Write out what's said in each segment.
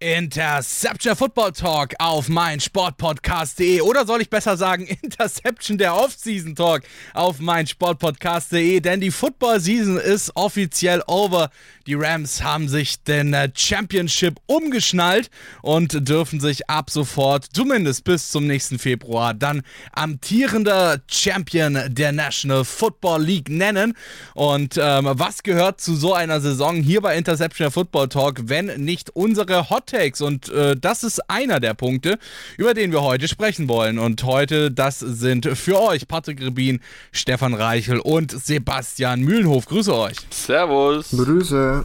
Interception Football Talk auf mein Sportpodcast.de oder soll ich besser sagen Interception der Offseason Talk auf mein Sportpodcast.de, denn die Football Season ist offiziell over. Die Rams haben sich den äh, Championship umgeschnallt und dürfen sich ab sofort, zumindest bis zum nächsten Februar, dann amtierender Champion der National Football League nennen. Und ähm, was gehört zu so einer Saison hier bei Interception Football Talk, wenn nicht unsere Hot Takes? Und äh, das ist einer der Punkte, über den wir heute sprechen wollen. Und heute, das sind für euch Patrick Rebin, Stefan Reichel und Sebastian Mühlenhof. Grüße euch. Servus. Grüße.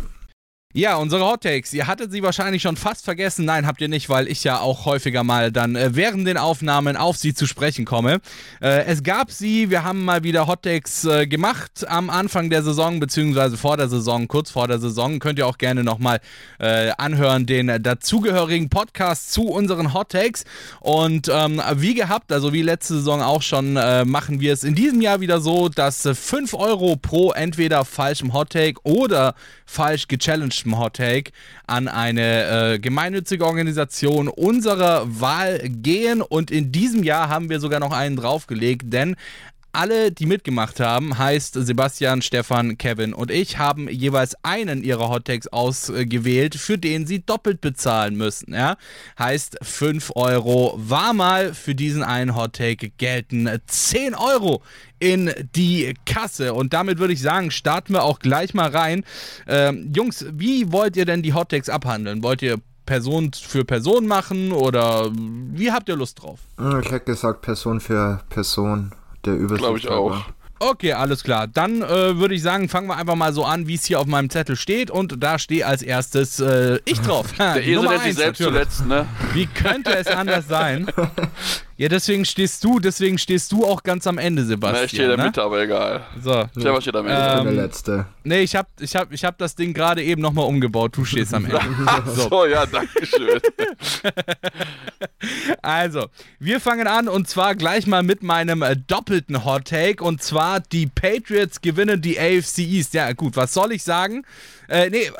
Ja, unsere Hot Takes. Ihr hattet sie wahrscheinlich schon fast vergessen. Nein, habt ihr nicht, weil ich ja auch häufiger mal dann äh, während den Aufnahmen auf sie zu sprechen komme. Äh, es gab sie, wir haben mal wieder Hot Takes äh, gemacht am Anfang der Saison, beziehungsweise vor der Saison, kurz vor der Saison. Könnt ihr auch gerne nochmal äh, anhören, den dazugehörigen Podcast zu unseren Hot Takes. Und ähm, wie gehabt, also wie letzte Saison auch schon, äh, machen wir es in diesem Jahr wieder so, dass 5 Euro pro entweder falschem Hot Take oder falsch gechallenged Hot Take an eine äh, gemeinnützige Organisation unserer Wahl gehen. Und in diesem Jahr haben wir sogar noch einen draufgelegt, denn alle, die mitgemacht haben, heißt Sebastian, Stefan, Kevin und ich, haben jeweils einen ihrer Hottakes ausgewählt, für den sie doppelt bezahlen müssen. Ja? Heißt 5 Euro war mal für diesen einen Hottake gelten 10 Euro in die Kasse. Und damit würde ich sagen, starten wir auch gleich mal rein. Ähm, Jungs, wie wollt ihr denn die Hottakes abhandeln? Wollt ihr Person für Person machen oder wie habt ihr Lust drauf? Ich hätte gesagt Person für Person der Übersicht. Glaube ich auch. Okay, alles klar. Dann äh, würde ich sagen, fangen wir einfach mal so an, wie es hier auf meinem Zettel steht. Und da stehe als erstes äh, ich drauf. Der Esel nennt sich selbst natürlich. zuletzt, ne? Wie könnte es anders sein? Ja, deswegen stehst du, deswegen stehst du auch ganz am Ende, Sebastian. Na, ich stehe in der ne? Mitte, aber egal. So. Stefan steht am Ende. Ich bin Ähm, der Letzte. Nee, ich hab, ich hab, ich hab das Ding gerade eben nochmal umgebaut. Du stehst am Ende. so. So. ja, danke schön. Also, wir fangen an und zwar gleich mal mit meinem äh, doppelten Hot Take und zwar die Patriots gewinnen die AFC East. Ja, gut, was soll ich sagen? Äh, nee, äh,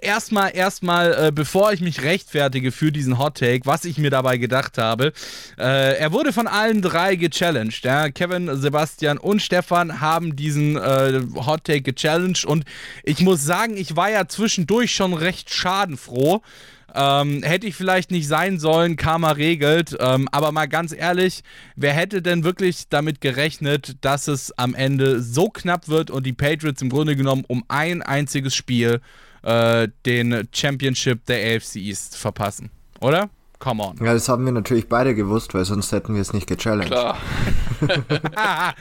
erstmal, erstmal, äh, bevor ich mich rechtfertige für diesen Hot Take, was ich mir dabei gedacht habe. Äh, er wurde von allen drei gechallenged. Ja? Kevin, Sebastian und Stefan haben diesen äh, Hot Take gechallenged und ich muss sagen, ich war ja zwischendurch schon recht schadenfroh. Ähm, hätte ich vielleicht nicht sein sollen, Karma regelt. Ähm, aber mal ganz ehrlich, wer hätte denn wirklich damit gerechnet, dass es am Ende so knapp wird und die Patriots im Grunde genommen um ein einziges Spiel äh, den Championship der AFC East verpassen? Oder? Come on. Ja, das haben wir natürlich beide gewusst, weil sonst hätten wir es nicht gechallenged. Klar.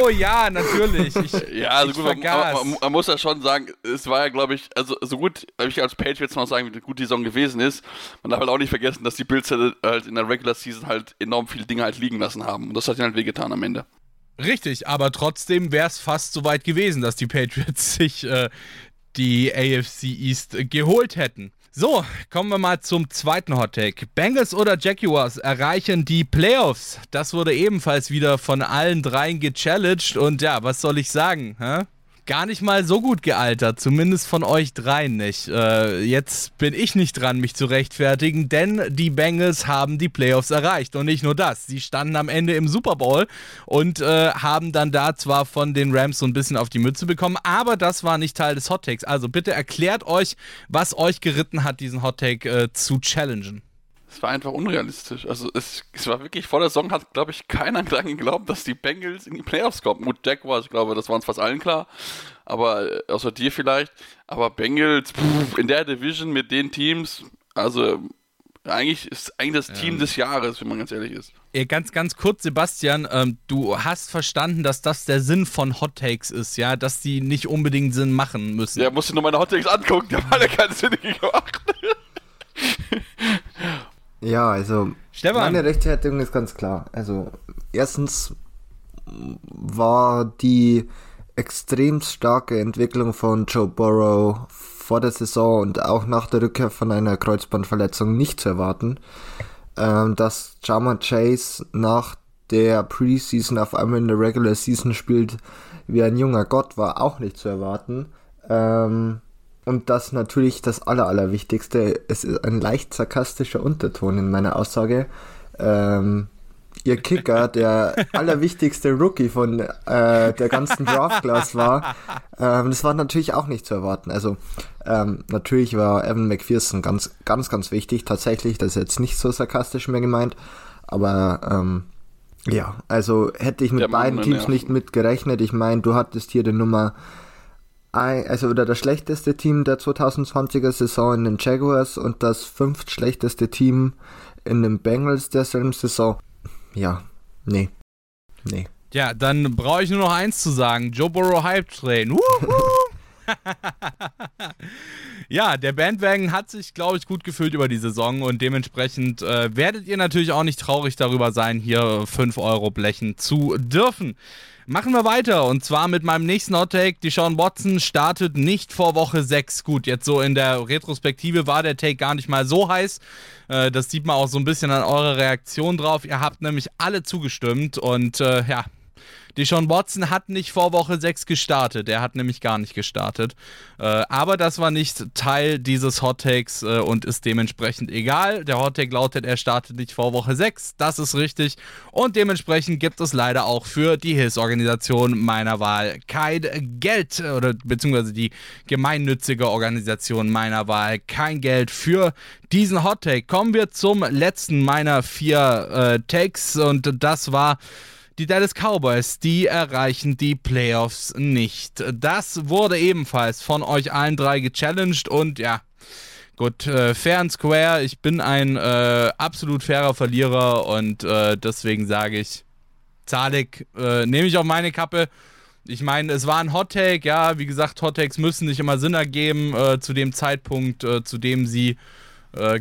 oh ja, natürlich. Ich, Ja, also ich gut, man, man, man muss ja schon sagen, es war ja, glaube ich, also so gut, ich als Patriots noch sagen, wie gut die Saison gewesen ist. Man darf halt auch nicht vergessen, dass die Bills halt halt in der Regular Season halt enorm viele Dinge halt liegen lassen haben. Und das hat ihnen halt wehgetan am Ende. Richtig, aber trotzdem wäre es fast so weit gewesen, dass die Patriots sich äh, die AFC East geholt hätten. So, kommen wir mal zum zweiten Hot Take. Bengals oder Jaguars erreichen die Playoffs. Das wurde ebenfalls wieder von allen dreien gechallenged und ja, was soll ich sagen? Hä? Gar nicht mal so gut gealtert, zumindest von euch dreien nicht. Äh, jetzt bin ich nicht dran, mich zu rechtfertigen, denn die Bengals haben die Playoffs erreicht. Und nicht nur das, sie standen am Ende im Super Bowl und äh, haben dann da zwar von den Rams so ein bisschen auf die Mütze bekommen, aber das war nicht Teil des Hot Takes. Also bitte erklärt euch, was euch geritten hat, diesen Hot Take äh, zu challengen. Es war einfach unrealistisch. Also es, es war wirklich, vor der Saison hat, glaube ich, keiner dran geglaubt, dass die Bengals in die Playoffs kommen. Gut, Jaguars, ich glaube, das war uns fast allen klar. Aber, äh, außer dir vielleicht. Aber Bengals, pff, in der Division mit den Teams, also eigentlich ist eigentlich das Team des Jahres, wenn man ganz ehrlich ist. Ganz, ganz kurz, Sebastian, ähm, du hast verstanden, dass das der Sinn von Hot Takes ist, ja, dass die nicht unbedingt Sinn machen müssen. Ja, musst du nur meine Hottakes angucken, die haben alle keinen Sinn gemacht. Ja, also Stefan. meine Rechtfertigung ist ganz klar. Also erstens war die extrem starke Entwicklung von Joe Burrow vor der Saison und auch nach der Rückkehr von einer Kreuzbandverletzung nicht zu erwarten. Ähm, dass Jama Chase nach der Preseason auf einmal in der Regular Season spielt wie ein junger Gott, war auch nicht zu erwarten. Ähm, und das natürlich das Aller, Allerwichtigste, es ist ein leicht sarkastischer Unterton in meiner Aussage. Ähm, ihr Kicker, der allerwichtigste Rookie von äh, der ganzen Draft-Class war, ähm, das war natürlich auch nicht zu erwarten. Also ähm, natürlich war Evan McPherson ganz, ganz, ganz wichtig. Tatsächlich, das ist jetzt nicht so sarkastisch mehr gemeint, aber ähm, ja, also hätte ich mit beiden Teams nicht mitgerechnet. Ich meine, du hattest hier die Nummer also oder das schlechteste Team der 2020er Saison in den Jaguars und das fünft schlechteste Team in den Bengals derselben Saison. Ja, nee. Nee. Ja, dann brauche ich nur noch eins zu sagen. Joe Burrow Hype Train. Ja, der Bandwagon hat sich, glaube ich, gut gefühlt über die Saison und dementsprechend äh, werdet ihr natürlich auch nicht traurig darüber sein, hier 5 Euro blechen zu dürfen. Machen wir weiter und zwar mit meinem nächsten Hottake. Die Sean Watson startet nicht vor Woche 6. Gut, jetzt so in der Retrospektive war der Take gar nicht mal so heiß. Äh, das sieht man auch so ein bisschen an eurer Reaktion drauf. Ihr habt nämlich alle zugestimmt und äh, ja, Deshaun Watson hat nicht vor Woche 6 gestartet. Er hat nämlich gar nicht gestartet. Äh, aber das war nicht Teil dieses Hot Takes äh, und ist dementsprechend egal. Der Hot Take lautet, er startet nicht vor Woche 6. Das ist richtig. Und dementsprechend gibt es leider auch für die Hilfsorganisation meiner Wahl kein Geld oder beziehungsweise die gemeinnützige Organisation meiner Wahl kein Geld für diesen Hot Take. Kommen wir zum letzten meiner vier äh, Takes und das war die Dallas Cowboys, die erreichen die Playoffs nicht. Das wurde ebenfalls von euch allen drei gechallenged und ja, gut, äh, fair and square. Ich bin ein äh, absolut fairer Verlierer und äh, deswegen sage ich, Zalik äh, nehme ich auf meine Kappe. Ich meine, es war ein Hot Take, ja, wie gesagt, Hot Takes müssen nicht immer Sinn ergeben äh, zu dem Zeitpunkt, äh, zu dem sie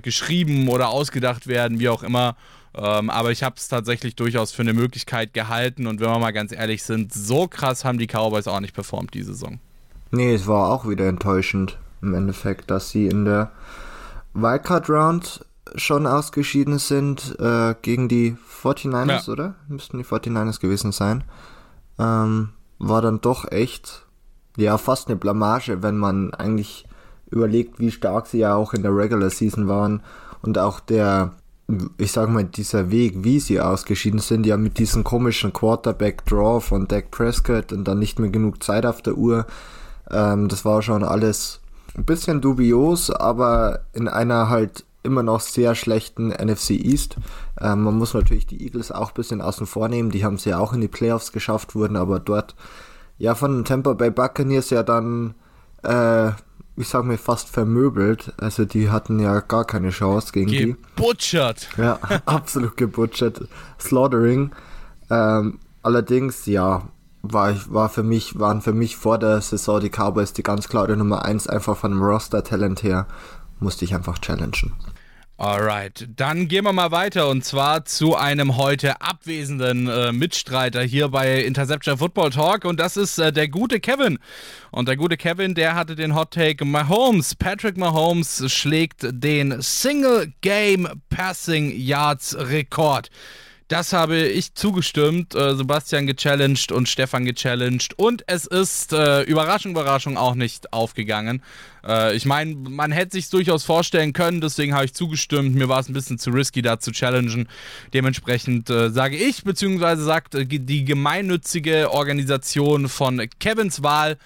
geschrieben oder ausgedacht werden, wie auch immer. Ähm, aber ich habe es tatsächlich durchaus für eine Möglichkeit gehalten und wenn wir mal ganz ehrlich sind, so krass haben die Cowboys auch nicht performt die Saison. Nee, es war auch wieder enttäuschend im Endeffekt, dass sie in der Wildcard Round schon ausgeschieden sind äh, gegen die 49ers, ja. oder? Müssten die 49ers gewesen sein. Ähm, war dann doch echt, ja, fast eine Blamage, wenn man eigentlich überlegt, wie stark sie ja auch in der Regular Season waren und auch der ich sag mal, dieser Weg, wie sie ausgeschieden sind, ja mit diesem komischen Quarterback-Draw von Dak Prescott und dann nicht mehr genug Zeit auf der Uhr, ähm, das war schon alles ein bisschen dubios, aber in einer halt immer noch sehr schlechten NFC East. Ähm, man muss natürlich die Eagles auch ein bisschen außen vor nehmen, die haben es ja auch in die Playoffs geschafft, wurden aber dort ja von den Tampa Bay Buccaneers ja dann äh, ich sag mir, fast vermöbelt. Also die hatten ja gar keine Chance gegen gebutchert. die. Gebutchert. Ja, absolut gebutchert. Slaughtering. Ähm, allerdings, ja, war, ich, war für mich, waren für mich vor der Saison die Cowboys die ganz klare Nummer 1, einfach von dem Roster-Talent her. Musste ich einfach challengen. Alright, dann gehen wir mal weiter und zwar zu einem heute abwesenden äh, Mitstreiter hier bei Interception Football Talk und das ist äh, der gute Kevin. Und der gute Kevin, der hatte den Hot Take Mahomes. Patrick Mahomes schlägt den Single Game Passing Yards Rekord. Das habe ich zugestimmt, äh, Sebastian gechallenged und Stefan gechallenged. Und es ist, äh, Überraschung, Überraschung, auch nicht aufgegangen. Äh, ich meine, man hätte sich durchaus vorstellen können, deswegen habe ich zugestimmt. Mir war es ein bisschen zu risky, da zu challengen. Dementsprechend äh, sage ich, beziehungsweise sagt äh, die gemeinnützige Organisation von Kevins Wahl,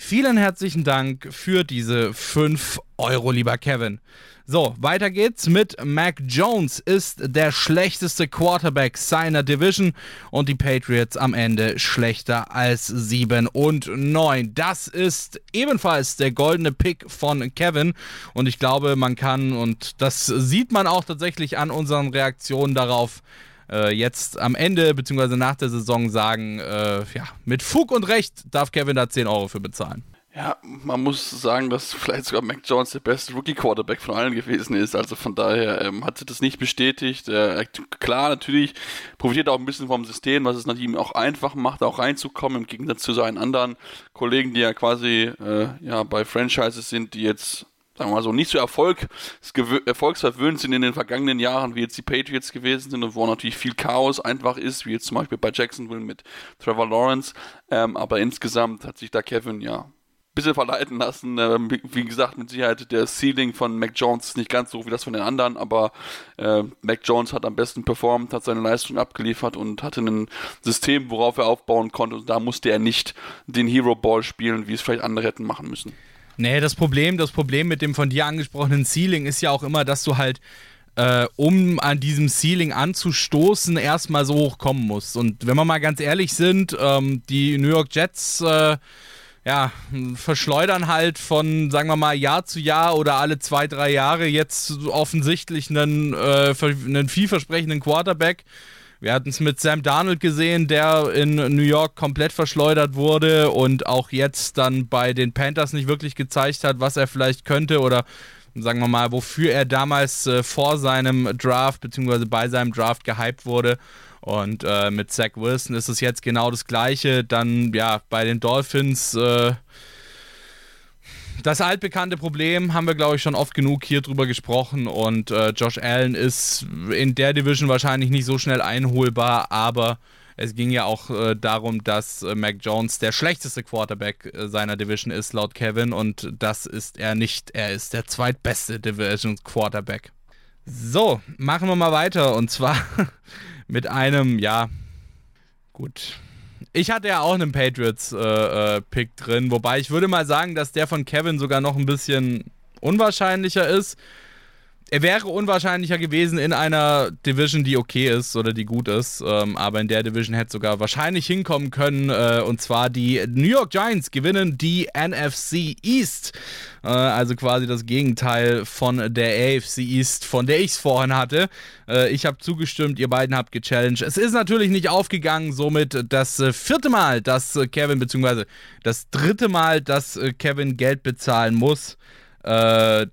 vielen herzlichen Dank für diese 5 Euro, lieber Kevin. So, weiter geht's mit Mac Jones ist der schlechteste Quarterback seiner Division und die Patriots am Ende schlechter als 7 und 9. Das ist ebenfalls der goldene Pick von Kevin und ich glaube, man kann und das sieht man auch tatsächlich an unseren Reaktionen darauf, äh, jetzt am Ende bzw. nach der Saison sagen, äh, ja, mit Fug und Recht darf Kevin da 10 Euro für bezahlen. Ja, man muss sagen, dass vielleicht sogar Mac Jones der beste Rookie-Quarterback von allen gewesen ist. Also von daher ähm, hat sich das nicht bestätigt. Äh, klar, natürlich profitiert auch ein bisschen vom System, was es natürlich auch einfach macht, auch reinzukommen, im Gegensatz zu seinen anderen Kollegen, die ja quasi äh, ja, bei Franchises sind, die jetzt sagen wir mal so, nicht so Erfolg, erfolgsverwöhnt sind in den vergangenen Jahren, wie jetzt die Patriots gewesen sind und wo natürlich viel Chaos einfach ist, wie jetzt zum Beispiel bei Jacksonville mit Trevor Lawrence. Ähm, aber insgesamt hat sich da Kevin ja ein bisschen verleiten lassen. Ähm, wie gesagt, mit Sicherheit der Ceiling von Mac Jones ist nicht ganz so wie das von den anderen, aber äh, Mac Jones hat am besten performt, hat seine Leistung abgeliefert und hatte ein System, worauf er aufbauen konnte. Und da musste er nicht den Hero Ball spielen, wie es vielleicht andere hätten machen müssen. Nee, das Problem, das Problem mit dem von dir angesprochenen Ceiling ist ja auch immer, dass du halt, äh, um an diesem Ceiling anzustoßen, erstmal so hoch kommen musst. Und wenn wir mal ganz ehrlich sind, ähm, die New York Jets, äh, ja, verschleudern halt von, sagen wir mal, Jahr zu Jahr oder alle zwei, drei Jahre jetzt offensichtlich einen, äh, einen vielversprechenden Quarterback. Wir hatten es mit Sam Darnold gesehen, der in New York komplett verschleudert wurde und auch jetzt dann bei den Panthers nicht wirklich gezeigt hat, was er vielleicht könnte oder sagen wir mal, wofür er damals äh, vor seinem Draft bzw. bei seinem Draft gehypt wurde. Und äh, mit Zach Wilson ist es jetzt genau das Gleiche. Dann ja bei den Dolphins. Äh, das altbekannte Problem haben wir, glaube ich, schon oft genug hier drüber gesprochen. Und äh, Josh Allen ist in der Division wahrscheinlich nicht so schnell einholbar, aber es ging ja auch äh, darum, dass äh, Mac Jones der schlechteste Quarterback äh, seiner Division ist, laut Kevin. Und das ist er nicht. Er ist der zweitbeste Division Quarterback. So, machen wir mal weiter. Und zwar mit einem, ja, gut ich hatte ja auch einen Patriots-Pick äh, äh, drin, wobei ich würde mal sagen, dass der von Kevin sogar noch ein bisschen unwahrscheinlicher ist er wäre unwahrscheinlicher gewesen in einer Division, die okay ist oder die gut ist. Ähm, aber in der Division hätte sogar wahrscheinlich hinkommen können. Äh, und zwar die New York Giants gewinnen die NFC East. Äh, also quasi das Gegenteil von der AFC East, von der ich es vorhin hatte. Äh, ich habe zugestimmt, ihr beiden habt gechallenged. Es ist natürlich nicht aufgegangen. Somit das äh, vierte Mal, dass äh, Kevin, beziehungsweise das dritte Mal, dass äh, Kevin Geld bezahlen muss. Äh,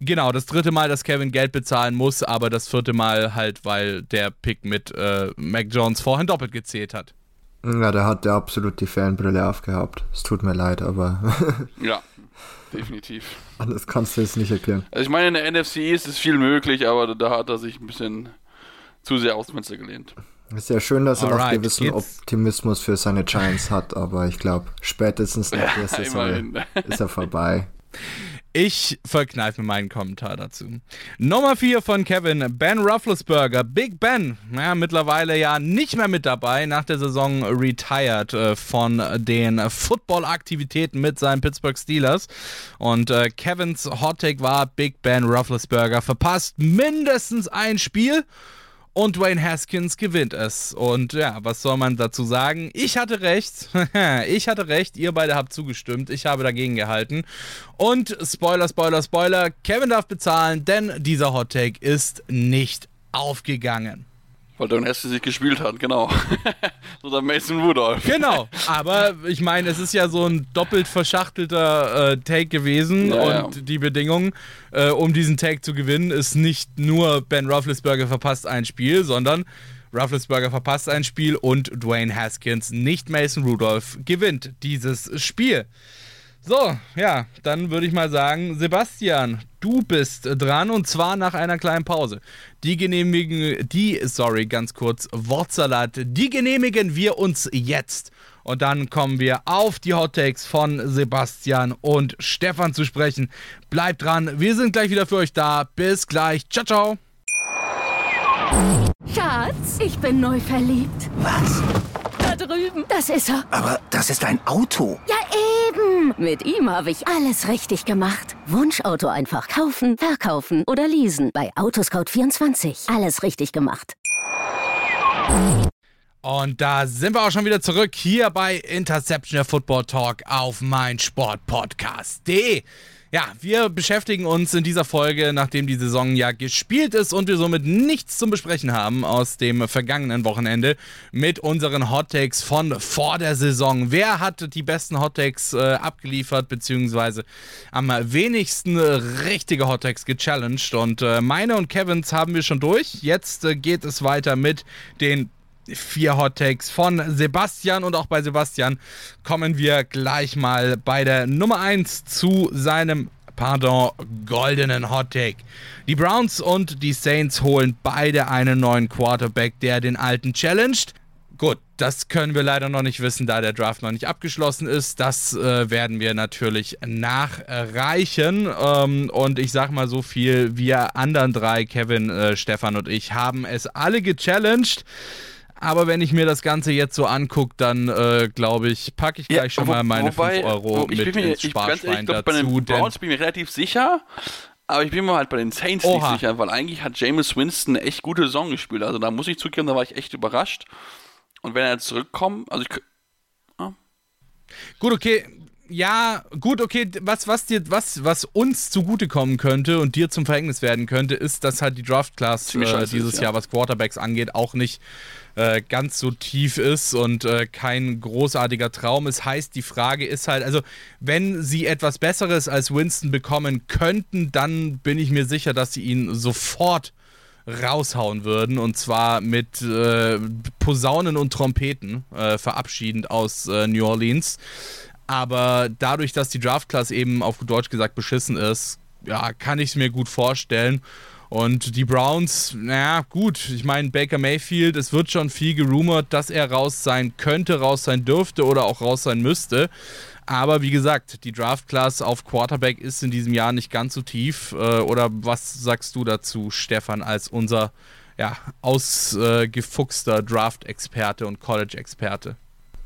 Genau, das dritte Mal, dass Kevin Geld bezahlen muss, aber das vierte Mal halt, weil der Pick mit äh, Mac Jones vorhin doppelt gezählt hat. Ja, der hat ja absolut die Fanbrille aufgehabt. Es tut mir leid, aber. ja, definitiv. Anders kannst du es nicht erklären. Also ich meine, in der NFC ist es viel möglich, aber da hat er sich ein bisschen zu sehr aus dem Fenster gelehnt. Es ist ja schön, dass er Alright, noch gewissen geht's? Optimismus für seine Giants hat, aber ich glaube, spätestens nach der Saison ist er vorbei. Ich verkneife mir meinen Kommentar dazu. Nummer 4 von Kevin, Ben Rufflesberger. Big Ben, ja, mittlerweile ja nicht mehr mit dabei, nach der Saison retired äh, von den Football-Aktivitäten mit seinen Pittsburgh Steelers. Und äh, Kevins Hot Take war, Big Ben Rufflesberger verpasst mindestens ein Spiel und Dwayne Haskins gewinnt es. Und ja, was soll man dazu sagen? Ich hatte recht. ich hatte recht. Ihr beide habt zugestimmt. Ich habe dagegen gehalten. Und Spoiler, Spoiler, Spoiler. Kevin darf bezahlen, denn dieser Hot Take ist nicht aufgegangen. Weil Don Hesse sich gespielt hat, genau. Oder Mason Rudolph. Genau, aber ich meine, es ist ja so ein doppelt verschachtelter äh, Take gewesen ja, und ja. die Bedingung, äh, um diesen Take zu gewinnen, ist nicht nur Ben Roethlisberger verpasst ein Spiel, sondern Roethlisberger verpasst ein Spiel und Dwayne Haskins, nicht Mason Rudolph, gewinnt dieses Spiel. So, ja, dann würde ich mal sagen, Sebastian, du bist dran und zwar nach einer kleinen Pause. Die genehmigen, die, sorry, ganz kurz, Wortsalat, die genehmigen wir uns jetzt. Und dann kommen wir auf die Hot Takes von Sebastian und Stefan zu sprechen. Bleibt dran, wir sind gleich wieder für euch da. Bis gleich. Ciao, ciao. Schatz, ich bin neu verliebt. Was? Da drüben. Das ist er. Aber das ist ein Auto. Ja, eben. Mit ihm habe ich alles richtig gemacht. Wunschauto einfach kaufen, verkaufen oder leasen. Bei Autoscout24. Alles richtig gemacht. Und da sind wir auch schon wieder zurück hier bei Interception der Football Talk auf mein Sportpodcast.de. Ja, wir beschäftigen uns in dieser Folge, nachdem die Saison ja gespielt ist und wir somit nichts zum Besprechen haben aus dem vergangenen Wochenende, mit unseren Hot Takes von vor der Saison. Wer hat die besten Hot Takes äh, abgeliefert, beziehungsweise am wenigsten richtige Hot Takes gechallenged? Und äh, meine und Kevins haben wir schon durch. Jetzt äh, geht es weiter mit den vier Hot Takes von Sebastian und auch bei Sebastian kommen wir gleich mal bei der Nummer 1 zu seinem pardon, goldenen Hot Take. Die Browns und die Saints holen beide einen neuen Quarterback, der den alten challenged. Gut, das können wir leider noch nicht wissen, da der Draft noch nicht abgeschlossen ist. Das äh, werden wir natürlich nachreichen. Ähm, und ich sag mal so viel, wir anderen drei, Kevin, äh, Stefan und ich, haben es alle gechallenged. Aber wenn ich mir das Ganze jetzt so angucke, dann äh, glaube ich, packe ich gleich ja, schon wo, mal meine wobei, 5 Euro wo, mit mir, ins Sparschwein ich, dazu. Bei den Browns bin ich mir relativ sicher, aber ich bin mir halt bei den Saints Oha. nicht sicher, weil eigentlich hat Jameis Winston eine echt gute Saison gespielt. Also da muss ich zugeben, da war ich echt überrascht. Und wenn er zurückkommt, also ich. Ah. Gut, okay. Ja, gut, okay, was, was dir, was, was uns zugutekommen könnte und dir zum Verhängnis werden könnte, ist, dass halt die Draft Class äh, dieses ist, ja. Jahr, was Quarterbacks angeht, auch nicht äh, ganz so tief ist und äh, kein großartiger Traum ist. Heißt, die Frage ist halt, also wenn sie etwas Besseres als Winston bekommen könnten, dann bin ich mir sicher, dass sie ihn sofort raushauen würden und zwar mit äh, Posaunen und Trompeten äh, verabschiedend aus äh, New Orleans. Aber dadurch, dass die Draft-Class eben auf Deutsch gesagt beschissen ist, ja, kann ich es mir gut vorstellen. Und die Browns, naja, gut, ich meine, Baker Mayfield, es wird schon viel gerumort, dass er raus sein könnte, raus sein dürfte oder auch raus sein müsste. Aber wie gesagt, die Draft-Class auf Quarterback ist in diesem Jahr nicht ganz so tief. Äh, oder was sagst du dazu, Stefan, als unser ja, ausgefuchster Draft-Experte und College-Experte?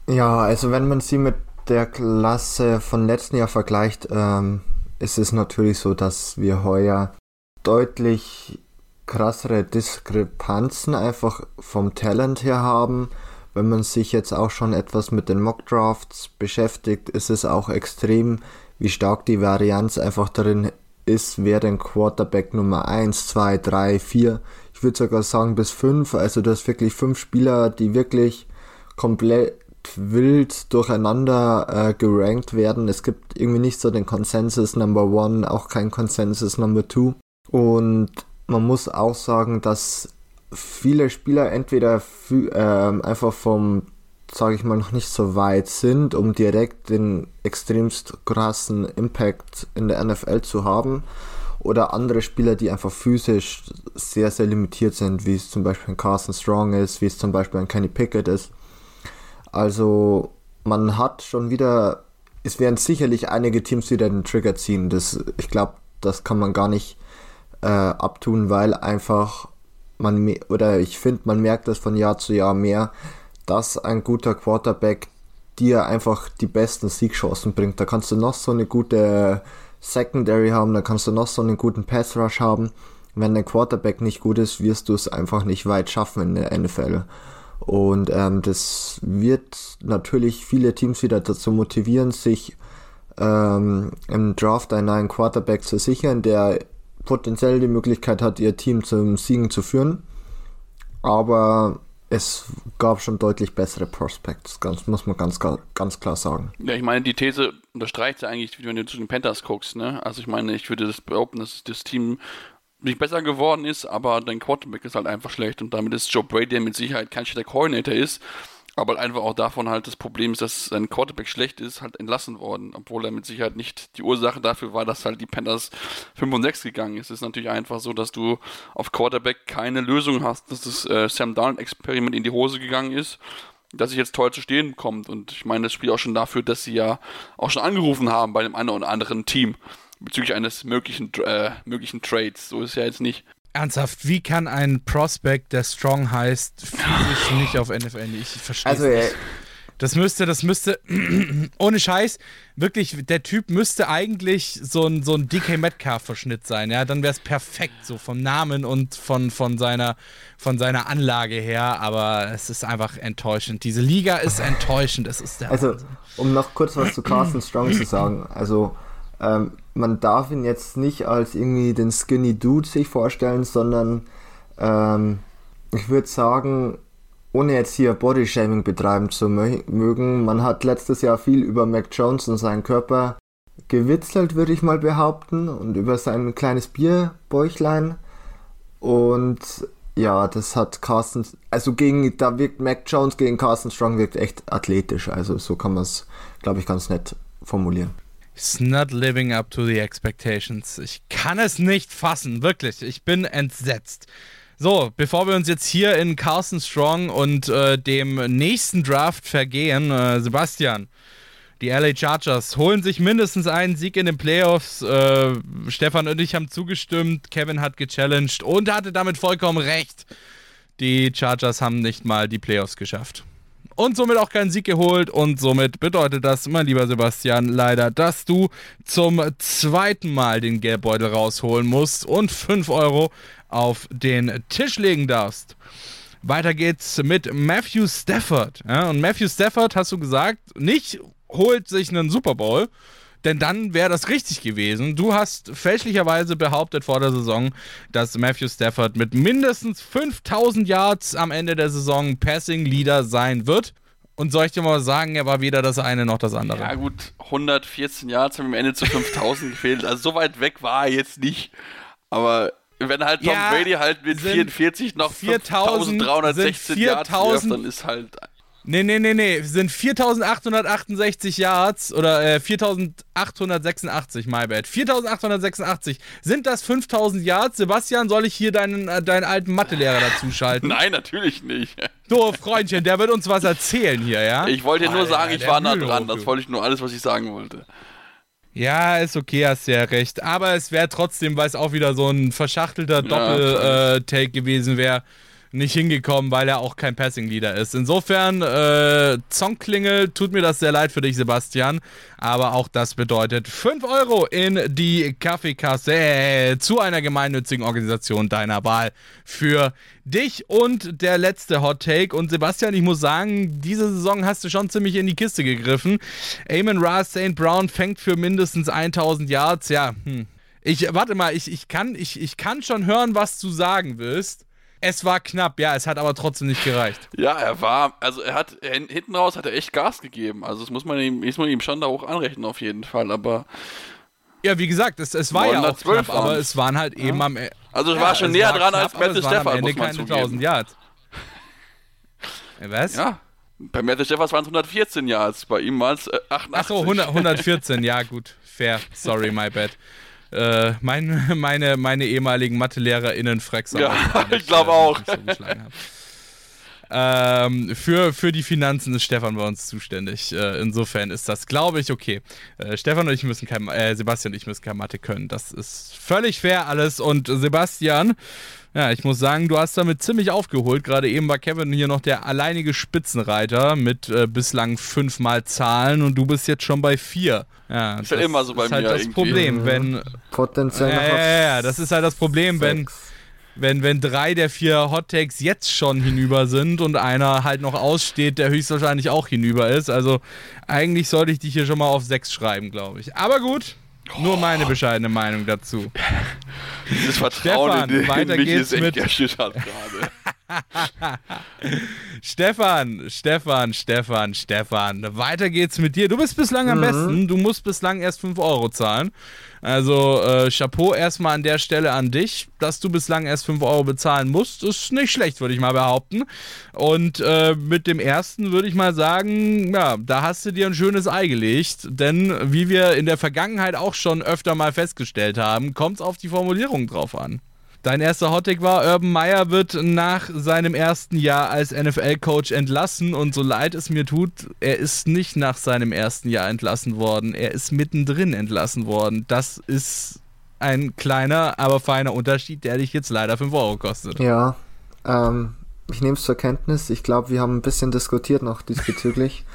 Ja, also wenn man sie mit der Klasse von letzten Jahr vergleicht, ähm, ist es natürlich so, dass wir heuer deutlich krassere Diskrepanzen einfach vom Talent her haben. Wenn man sich jetzt auch schon etwas mit den Mock Drafts beschäftigt, ist es auch extrem, wie stark die Varianz einfach darin ist, wer den Quarterback Nummer 1, 2, 3, 4, ich würde sogar sagen bis 5, also du hast wirklich fünf Spieler, die wirklich komplett wild durcheinander äh, gerankt werden. Es gibt irgendwie nicht so den Consensus Number One, auch kein Consensus Number Two. Und man muss auch sagen, dass viele Spieler entweder äh, einfach vom, sage ich mal, noch nicht so weit sind, um direkt den extremst krassen Impact in der NFL zu haben, oder andere Spieler, die einfach physisch sehr, sehr limitiert sind, wie es zum Beispiel ein Carson Strong ist, wie es zum Beispiel ein Kenny Pickett ist. Also man hat schon wieder, es werden sicherlich einige Teams wieder den Trigger ziehen. Das, ich glaube, das kann man gar nicht äh, abtun, weil einfach man oder ich finde, man merkt das von Jahr zu Jahr mehr, dass ein guter Quarterback dir einfach die besten Siegchancen bringt. Da kannst du noch so eine gute Secondary haben, da kannst du noch so einen guten Pass Rush haben. Wenn der Quarterback nicht gut ist, wirst du es einfach nicht weit schaffen in der NFL. Und ähm, das wird natürlich viele Teams wieder dazu motivieren, sich ähm, im Draft einen neuen Quarterback zu sichern, der potenziell die Möglichkeit hat, ihr Team zum Siegen zu führen. Aber es gab schon deutlich bessere Prospects, ganz, muss man ganz, ganz klar sagen. Ja, ich meine, die These unterstreicht ja eigentlich, wenn du zu den Panthers guckst. Ne? Also ich meine, ich würde das behaupten, dass das Team nicht besser geworden ist, aber dein Quarterback ist halt einfach schlecht und damit ist Joe Brady, der mit Sicherheit kein schlechter Coordinator ist, aber einfach auch davon halt das Problem ist, dass sein Quarterback schlecht ist, halt entlassen worden, obwohl er mit Sicherheit nicht die Ursache dafür war, dass halt die Panthers 5 und 6 gegangen ist. Es ist natürlich einfach so, dass du auf Quarterback keine Lösung hast, dass das äh, Sam Darnold-Experiment in die Hose gegangen ist, dass sich jetzt toll zu stehen kommt. Und ich meine, das spielt auch schon dafür, dass sie ja auch schon angerufen haben bei dem einen oder anderen Team bezüglich eines möglichen, äh, möglichen Trades. So ist es ja jetzt nicht. Ernsthaft, wie kann ein Prospect, der Strong heißt, physisch nicht auf NFL? Ich verstehe also, nicht. Das müsste, das müsste, ohne Scheiß, wirklich, der Typ müsste eigentlich so ein, so ein DK Metcalf-Verschnitt sein, ja, dann wäre es perfekt, so vom Namen und von, von, seiner, von seiner Anlage her, aber es ist einfach enttäuschend. Diese Liga ist enttäuschend, es ist der Also, Wahnsinn. um noch kurz was zu Carsten Strong zu sagen, also, ähm, man darf ihn jetzt nicht als irgendwie den Skinny Dude sich vorstellen, sondern ähm, ich würde sagen, ohne jetzt hier Bodyshaming betreiben zu mögen, man hat letztes Jahr viel über Mac Jones und seinen Körper gewitzelt, würde ich mal behaupten, und über sein kleines Bierbäuchlein. Und ja, das hat Carsten, also gegen, da wirkt Mac Jones gegen Carsten Strong wirkt echt athletisch, also so kann man es, glaube ich, ganz nett formulieren. It's not living up to the expectations. Ich kann es nicht fassen, wirklich. Ich bin entsetzt. So, bevor wir uns jetzt hier in Carson Strong und äh, dem nächsten Draft vergehen, äh, Sebastian, die LA Chargers holen sich mindestens einen Sieg in den Playoffs. Äh, Stefan und ich haben zugestimmt, Kevin hat gechallenged und hatte damit vollkommen recht. Die Chargers haben nicht mal die Playoffs geschafft. Und somit auch keinen Sieg geholt. Und somit bedeutet das, mein lieber Sebastian, leider, dass du zum zweiten Mal den Geldbeutel rausholen musst und 5 Euro auf den Tisch legen darfst. Weiter geht's mit Matthew Stafford. Ja, und Matthew Stafford, hast du gesagt, nicht holt sich einen Super Bowl, denn dann wäre das richtig gewesen. Du hast fälschlicherweise behauptet vor der Saison, dass Matthew Stafford mit mindestens 5000 Yards am Ende der Saison Passing Leader sein wird. Und soll ich dir mal sagen, er war weder das eine noch das andere. Ja gut, 114 Yards haben am Ende zu 5000 gefehlt. Also so weit weg war er jetzt nicht. Aber wenn halt Tom Ja, Brady halt mit sind 44 noch 4000 5316 sind Yards wirft, 4000 dann ist halt Nee, nee, nee, nee. Sind 4868 Yards oder äh, 4886, my bad. 4886. Sind das 5000 Yards? Sebastian, soll ich hier deinen, äh, deinen alten Mathelehrer dazu schalten? Nein, natürlich nicht. Du, Freundchen, der wird uns was erzählen hier, ja? Ich wollte dir nur Alter, sagen, ich war nah dran. Das wollte ich nur alles, was ich sagen wollte. Ja, ist okay, hast ja recht. Aber es wäre trotzdem, weil es auch wieder so ein verschachtelter Doppel-Take gewesen wäre, nicht hingekommen, weil er auch kein Passing-Leader ist. Insofern, äh, Zongklingel, tut mir das sehr leid für dich, Sebastian. Aber auch das bedeutet 5 Euro in die Kaffeekasse äh, zu einer gemeinnützigen Organisation deiner Wahl für dich. Und der letzte Hot Take. Und Sebastian, ich muss sagen, diese Saison hast du schon ziemlich in die Kiste gegriffen. Amon Ra St. Brown fängt für mindestens 1000 Yards. Ja, hm. Ich, warte mal, ich, ich, kann, ich, ich kann schon hören, was du sagen willst. Es war knapp, ja, es hat aber trotzdem nicht gereicht. Ja, er war, also er hat, hinten raus hat er echt Gas gegeben. Also das muss man ihm, muss man ihm schon da hoch anrechnen auf jeden Fall. Aber, Ja, wie gesagt, es, es war ja auch 912 knapp, aber waren's. es waren halt eben am Ende. also es Ja, war schon es näher war dran knapp, als aber Matthew waren am Ende muss keine zugeben. 1000 Yards. Was? Ja, bei Matthew Stafford waren es 114 Yards, bei ihm waren es äh, 88. Achso, 100, 114, ja gut, fair, sorry, my bad. Äh, mein, meine, meine ehemaligen MathelehrerInnen Frexer. Ja, ich glaube auch. so geschlagen hab. Ähm, für, für die Finanzen ist Stefan bei uns zuständig. Äh, insofern ist das, glaube ich, okay. Äh, Stefan und ich müssen kein, äh, Sebastian und ich müssen kein Mathe können. Das ist völlig fair alles. Und Sebastian, ja, ich muss sagen, du hast damit ziemlich aufgeholt. Gerade eben war Kevin hier noch der alleinige Spitzenreiter mit äh, bislang fünfmal Zahlen und du bist jetzt schon bei vier. Ja, Ist ja immer so bei ist halt mir das irgendwie. Problem, wenn Potenziell ja, noch ja, ja, ja, das ist halt das Problem, wenn, sechs. wenn, wenn drei der vier Hottakes jetzt schon hinüber sind und einer halt noch aussteht, der höchstwahrscheinlich auch hinüber ist. Also eigentlich sollte ich dich hier schon mal auf sechs schreiben, glaube ich. Aber gut, nur meine bescheidene Meinung dazu. Dieses Vertrauen Stefan, in, in mich ist echt erschüttert gerade. Stefan, Stefan, Stefan, Stefan. Weiter geht's mit dir. Du bist bislang am besten. Du musst bislang erst 5 Euro zahlen. Also äh, Chapeau erstmal an der Stelle an dich, dass du bislang erst 5 Euro bezahlen musst. Ist nicht schlecht, würde ich mal behaupten. Und äh, mit dem ersten würde ich mal sagen, ja, da hast du dir ein schönes Ei gelegt. Denn wie wir in der Vergangenheit auch schon öfter mal festgestellt haben, kommt es auf die Formulierung drauf an. Dein erster Hottake war, Urban Meyer wird nach seinem ersten Jahr als NFL-Coach entlassen und so leid es mir tut, er ist nicht nach seinem ersten Jahr entlassen worden, er ist mittendrin entlassen worden. Das ist ein kleiner, aber feiner Unterschied, der dich jetzt leider 5 Euro kostet. Ja, ähm, ich nehme es zur Kenntnis. Ich glaube, wir haben ein bisschen diskutiert noch diesbezüglich.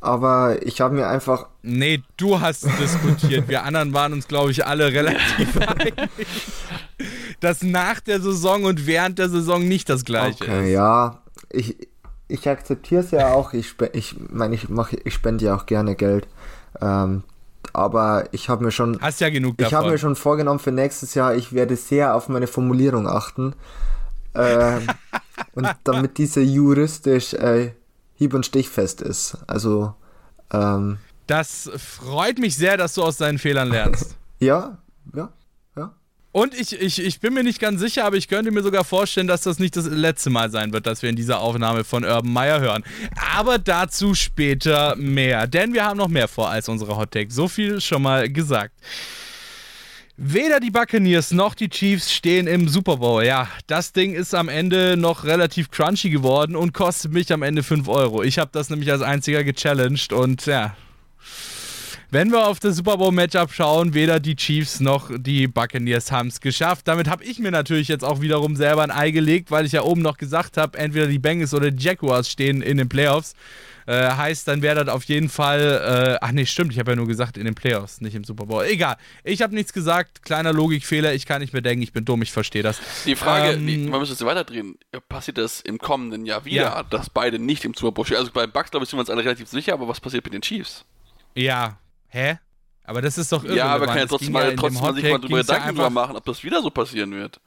Aber ich habe mir einfach, Nee, du hast diskutiert. Wir anderen waren uns, glaube ich, alle relativ einig, dass nach der Saison und während der Saison nicht das gleiche okay, ist. ja, ich, ich akzeptiere es ja auch. Ich, ich meine, ich mache, ich spende ja auch gerne Geld. Ähm, aber ich habe mir schon, Hast ja genug ich habe davon. mir schon vorgenommen für nächstes Jahr, ich werde sehr auf meine Formulierung achten. Ähm, und damit diese juristisch äh, hieb- und stichfest ist. Also, ähm, Das freut mich sehr, dass du aus deinen Fehlern lernst. ja, ja. Und ich, ich, ich bin mir nicht ganz sicher, aber ich könnte mir sogar vorstellen, dass das nicht das letzte Mal sein wird, dass wir in dieser Aufnahme von Urban Meyer hören. Aber dazu später mehr. Denn wir haben noch mehr vor als unsere Hot Take. So viel schon mal gesagt. Weder die Buccaneers noch die Chiefs stehen im Super Bowl. Ja, das Ding ist am Ende noch relativ crunchy geworden und kostet mich am Ende 5 Euro. Ich habe das nämlich als einziger gechallenged und ja, wenn wir auf das Super Bowl Matchup schauen, weder die Chiefs noch die Buccaneers haben es geschafft. Damit habe ich mir natürlich jetzt auch wiederum selber ein Ei gelegt, weil ich ja oben noch gesagt habe, entweder die Bengals oder die Jaguars stehen in den Playoffs. Äh, heißt, dann wäre das auf jeden Fall. Äh, ach nee, stimmt, ich habe ja nur gesagt in den Playoffs, nicht im Super Bowl. Egal, ich habe nichts gesagt. Kleiner Logikfehler, ich kann nicht mehr denken, ich bin dumm, ich verstehe das. Die Frage, ähm, die, man müsste es weiterdrehen. Passiert das im kommenden Jahr wieder, ja. dass beide nicht im Super Bowl stehen? Also bei Bucks, glaube ich, sind wir uns alle relativ sicher, aber was passiert mit den Chiefs? Ja, Hä? Aber das ist doch irrelevant. Ja, aber kann ja trotzdem mal, trotzdem mal sich mal drüber Gedanken drüber machen, ob das wieder so passieren wird.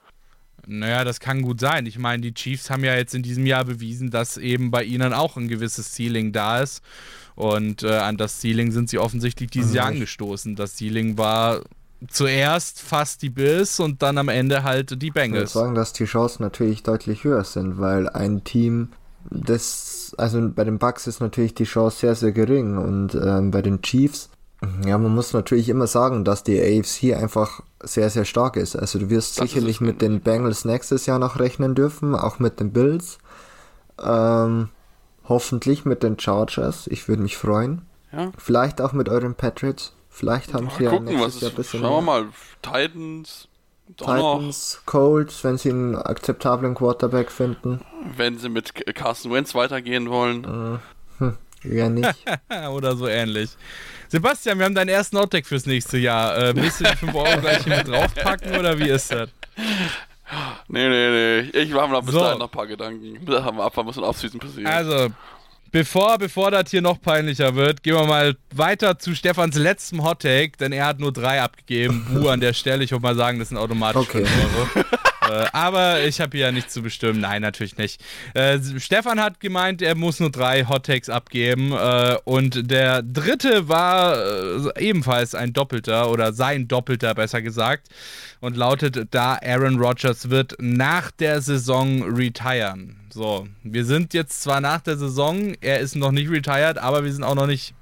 Naja, das kann gut sein. Ich meine, die Chiefs haben ja jetzt in diesem Jahr bewiesen, dass eben bei ihnen auch ein gewisses Ceiling da ist. Und äh, an das Ceiling sind sie offensichtlich dieses mhm. Jahr angestoßen. Das Ceiling war zuerst fast die Bills und dann am Ende halt die Bengals. Ich würde sagen, dass die Chancen natürlich deutlich höher sind, weil ein Team, das, also bei den Bucks ist natürlich die Chance sehr, sehr gering und ähm, bei den Chiefs ja, man muss natürlich immer sagen, dass die AFC einfach sehr, sehr stark ist. Also du wirst das sicherlich mit den Bengals nächstes Jahr noch rechnen dürfen, auch mit den Bills. Ähm, hoffentlich mit den Chargers. Ich würde mich freuen. Ja. Vielleicht auch mit euren Patriots. Vielleicht haben sie ja gucken, nächstes Jahr ein bisschen Schauen wir mal. Titans. Titans, Colts, wenn sie einen akzeptablen Quarterback finden. Wenn sie mit Carson Wentz weitergehen wollen. Äh, hm, ja nicht. Oder so ähnlich. Sebastian, wir haben deinen ersten Outtake fürs nächste Jahr. Äh, willst du die 5 Euro gleich hier mit draufpacken oder wie ist das? Nee, nee, nee. Ich mache mir noch bis so. dahin noch ein paar Gedanken. Da haben wir ab, was in Offseason passiert. Also, bevor, bevor das hier noch peinlicher wird, gehen wir mal weiter zu Stefans letztem Hottake, denn er hat nur drei abgegeben. Buh an der Stelle. Ich würde mal sagen, das sind automatisch okay. 5 Euro. Äh, aber ich habe hier ja nichts zu bestimmen. Nein, natürlich nicht. Äh, Stefan hat gemeint, er muss nur drei Hot Takes abgeben. Äh, und der dritte war äh, ebenfalls ein Doppelter oder sein Doppelter, besser gesagt. Und lautet da, Aaron Rodgers wird nach der Saison retiren. So, wir sind jetzt zwar nach der Saison, er ist noch nicht retired, aber wir sind auch noch nicht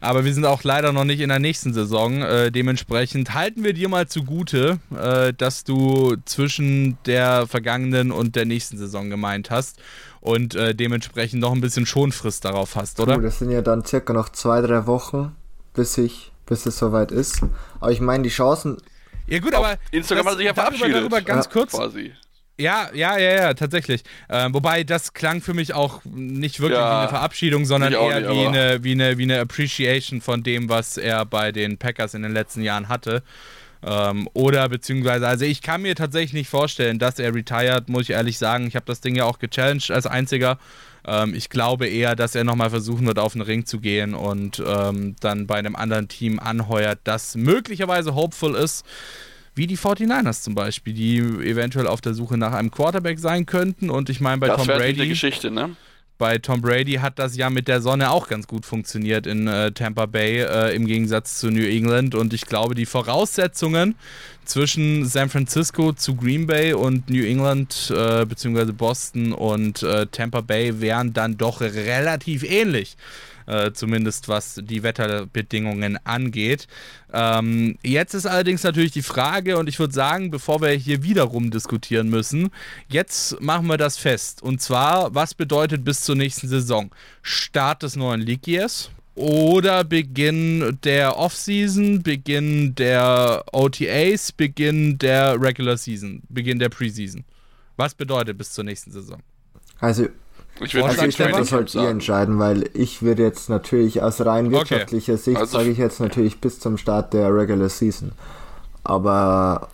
aber wir sind auch leider noch nicht in der nächsten Saison. Äh, dementsprechend halten wir dir mal zugute, äh, dass du zwischen der vergangenen und der nächsten Saison gemeint hast und äh, dementsprechend noch ein bisschen Schonfrist darauf hast, oder? Cool, das sind ja dann circa noch zwei, drei Wochen, bis ich, bis es soweit ist. Aber ich meine, die Chancen. Ja gut, aber Instagram das, hat sich ja verabschiedet. Darüber, darüber ganz ja, kurz. Quasi. Ja, ja, ja, ja, tatsächlich. Äh, wobei das klang für mich auch nicht wirklich ja, wie eine Verabschiedung, sondern eher nicht, wie, eine, wie, eine, wie eine Appreciation von dem, was er bei den Packers in den letzten Jahren hatte. Ähm, oder beziehungsweise, also ich kann mir tatsächlich nicht vorstellen, dass er retired, muss ich ehrlich sagen. Ich habe das Ding ja auch gechallenged als einziger. Ähm, ich glaube eher, dass er nochmal versuchen wird, auf den Ring zu gehen und ähm, dann bei einem anderen Team anheuert, das möglicherweise hopeful ist. Wie die 49ers zum Beispiel, die eventuell auf der Suche nach einem Quarterback sein könnten. Und ich meine, bei das Tom Brady. Eine Geschichte, ne? Bei Tom Brady hat das ja mit der Sonne auch ganz gut funktioniert in äh, Tampa Bay äh, im Gegensatz zu New England. Und ich glaube, die Voraussetzungen zwischen San Francisco zu Green Bay und New England äh, bzw. Boston und äh, Tampa Bay wären dann doch relativ ähnlich äh, zumindest was die Wetterbedingungen angeht. Ähm, jetzt ist allerdings natürlich die Frage, und ich würde sagen, bevor wir hier wiederum diskutieren müssen, jetzt machen wir das fest. Und zwar, was bedeutet bis zur nächsten Saison? Start des neuen League Years? Oder Beginn der Offseason, Beginn der OTAs, Beginn der Regular Season, Beginn der Preseason. Was bedeutet bis zur nächsten Saison? Also ich würde also ich denke, das sollt ihr entscheiden, weil ich würde jetzt natürlich aus rein wirtschaftlicher okay. Sicht, also sage ich jetzt natürlich bis zum Start der Regular Season. Aber.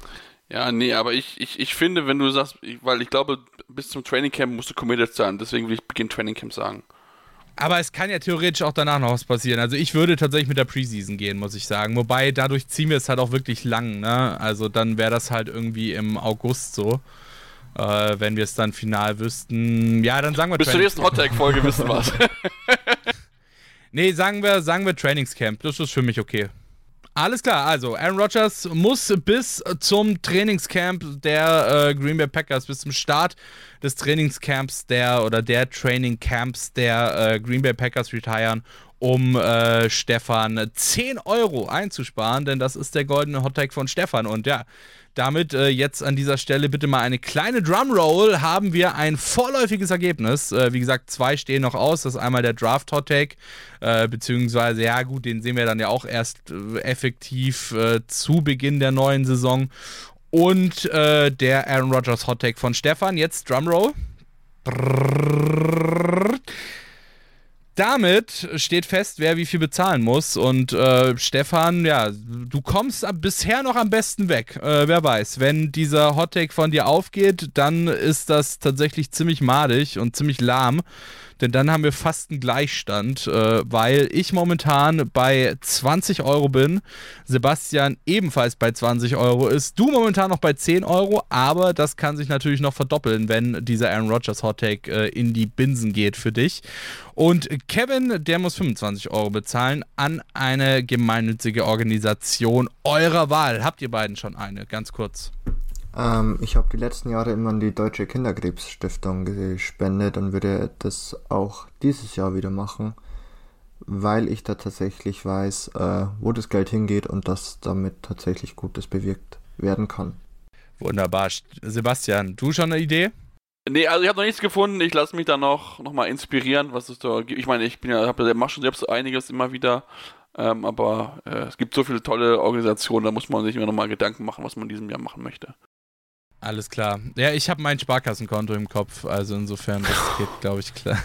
Ja, nee, aber ich, ich, ich finde, wenn du sagst, weil ich glaube, bis zum Training Camp musst du committed sein, deswegen will ich Beginn Training Camp sagen. Aber es kann ja theoretisch auch danach noch was passieren. Also ich würde tatsächlich mit der Preseason gehen, muss ich sagen. Wobei dadurch ziehen wir es halt auch wirklich lang, ne? Also dann wäre das halt irgendwie im August so. Äh, wenn wir es dann final wüssten. Ja, dann sagen wir Bis zur nächsten Hottag-Folge wissen wir es. nee, sagen wir, sagen wir Trainingscamp. Das ist für mich okay. Alles klar, also Aaron Rodgers muss bis zum Trainingscamp der äh, Green Bay Packers, bis zum Start des Trainingscamps der oder der Trainingcamps der äh, Green Bay Packers retiren, um äh, Stefan 10 Euro einzusparen, denn das ist der goldene Hottag von Stefan. Und ja, damit äh, jetzt an dieser Stelle bitte mal eine kleine Drumroll. Haben wir ein vorläufiges Ergebnis. Äh, wie gesagt, zwei stehen noch aus. Das ist einmal der Draft Hot Take, äh, beziehungsweise, ja gut, den sehen wir dann ja auch erst äh, effektiv äh, zu Beginn der neuen Saison. Und äh, der Aaron Rodgers Hot Take von Stefan. Jetzt Drumroll. Brrrr. Damit steht fest, wer wie viel bezahlen muss. Und äh, Stefan, ja, du kommst bisher noch am besten weg. Äh, wer weiß, wenn dieser Hottake von dir aufgeht, dann ist das tatsächlich ziemlich madig und ziemlich lahm. Denn dann haben wir fast einen Gleichstand, äh, weil ich momentan bei 20 Euro bin, Sebastian ebenfalls bei 20 Euro ist, du momentan noch bei 10 Euro, aber das kann sich natürlich noch verdoppeln, wenn dieser Aaron Rodgers Hottake äh, in die Binsen geht für dich. Und Kevin, der muss 25 Euro bezahlen an eine gemeinnützige Organisation eurer Wahl. Habt ihr beiden schon eine? Ganz kurz. Ähm, ich habe die letzten Jahre immer an die Deutsche Kinderkrebsstiftung gespendet und würde das auch dieses Jahr wieder machen, weil ich da tatsächlich weiß, äh, wo das Geld hingeht und dass damit tatsächlich Gutes bewirkt werden kann. Wunderbar. Sebastian, du schon eine Idee? Nee, also ich habe noch nichts gefunden. Ich lasse mich da noch, noch mal inspirieren, was es da gibt. Ich meine, ich bin ja, habe ja mach schon selbst einiges immer wieder. Ähm, aber äh, es gibt so viele tolle Organisationen, da muss man sich immer noch mal Gedanken machen, was man in diesem Jahr machen möchte. Alles klar. Ja, ich habe mein Sparkassenkonto im Kopf, also insofern, das geht, glaube ich, klar.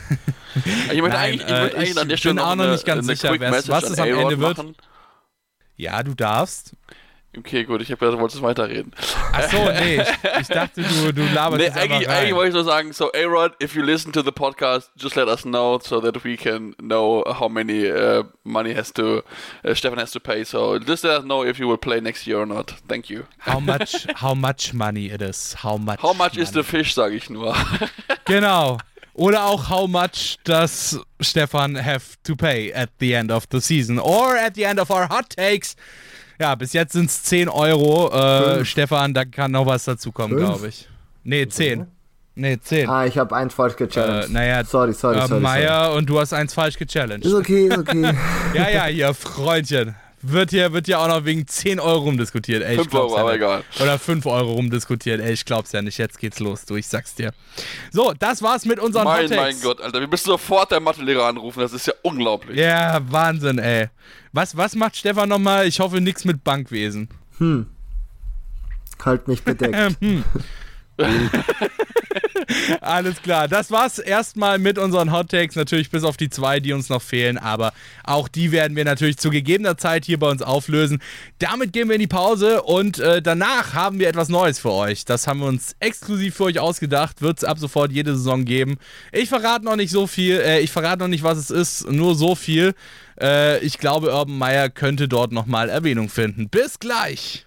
Ich, Nein, eigentlich, ich, äh, ich bin auch noch eine, nicht ganz sicher, was es am Ende wird. machen. Ja, du darfst. Okay, gut, ich habe gedacht, du wolltest weiterreden. Achso, nee, ich, ich dachte, du, du laberst Nee, eigentlich, eigentlich wollte ich nur sagen, so A-Rod, if you listen to the podcast, just let us know so that we can know how many uh, money has to uh, Stefan has to pay. So just let us know if you will play next year or not. Thank you. How much, how much money it is? How much? How much is the money. fish, sage ich nur. Genau. Oder auch how much does Stefan have to pay at the end of the season or at the end of our hot takes. Ja, bis jetzt sind es 10 Euro. Äh, Stefan, da kann noch was dazukommen, glaube ich. Nee, 10. Nee, 10. Ah, ich habe eins falsch Äh, gechallenged. naja, sorry, sorry, äh, sorry. Meier und du hast eins falsch gechallenged. Ist okay, ist okay. Ja, ja, hier, Freundchen. Wird hier, wird hier auch noch wegen 10 Euro rumdiskutiert. Ey, ich 5 glaub's Euro, ja aber nicht. egal. Oder 5 Euro rumdiskutiert. Ey, ich glaub's ja nicht. Jetzt geht's los, du, ich sag's dir. So, das war's mit unseren Mein, Hot mein Gott, Alter, wir müssen sofort der Mathelehrer anrufen, das ist ja unglaublich. Ja, Wahnsinn, ey. Was, was macht Stefan nochmal? Ich hoffe, nichts mit Bankwesen. halt mich bedeckt. Alles klar, das war's erstmal mit unseren Hot Takes. Natürlich bis auf die zwei, die uns noch fehlen, aber auch die werden wir natürlich zu gegebener Zeit hier bei uns auflösen. Damit gehen wir in die Pause und äh, danach haben wir etwas Neues für euch. Das haben wir uns exklusiv für euch ausgedacht, wird es ab sofort jede Saison geben. Ich verrate noch nicht so viel, äh, ich verrate noch nicht, was es ist, nur so viel. Äh, ich glaube, Urban Meyer könnte dort nochmal Erwähnung finden. Bis gleich!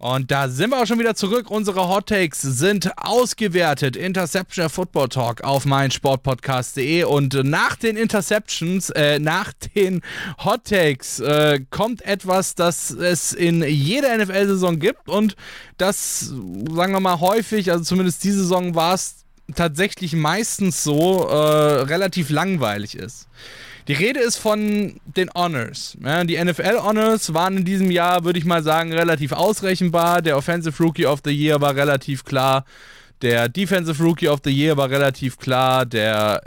Und da sind wir auch schon wieder zurück. Unsere Hot Takes sind ausgewertet. Interception Football Talk auf meinsportpodcast.de. Und nach den Interceptions, äh, nach den Hot Takes, äh, kommt etwas, das es in jeder NFL-Saison gibt und das, sagen wir mal, häufig, also zumindest diese Saison war es tatsächlich meistens so, äh, relativ langweilig ist. Die Rede ist von den Honors. Ja, die NFL Honors waren in diesem Jahr, würde ich mal sagen, relativ ausrechenbar. Der Offensive Rookie of the Year war relativ klar. Der Defensive Rookie of the Year war relativ klar. Der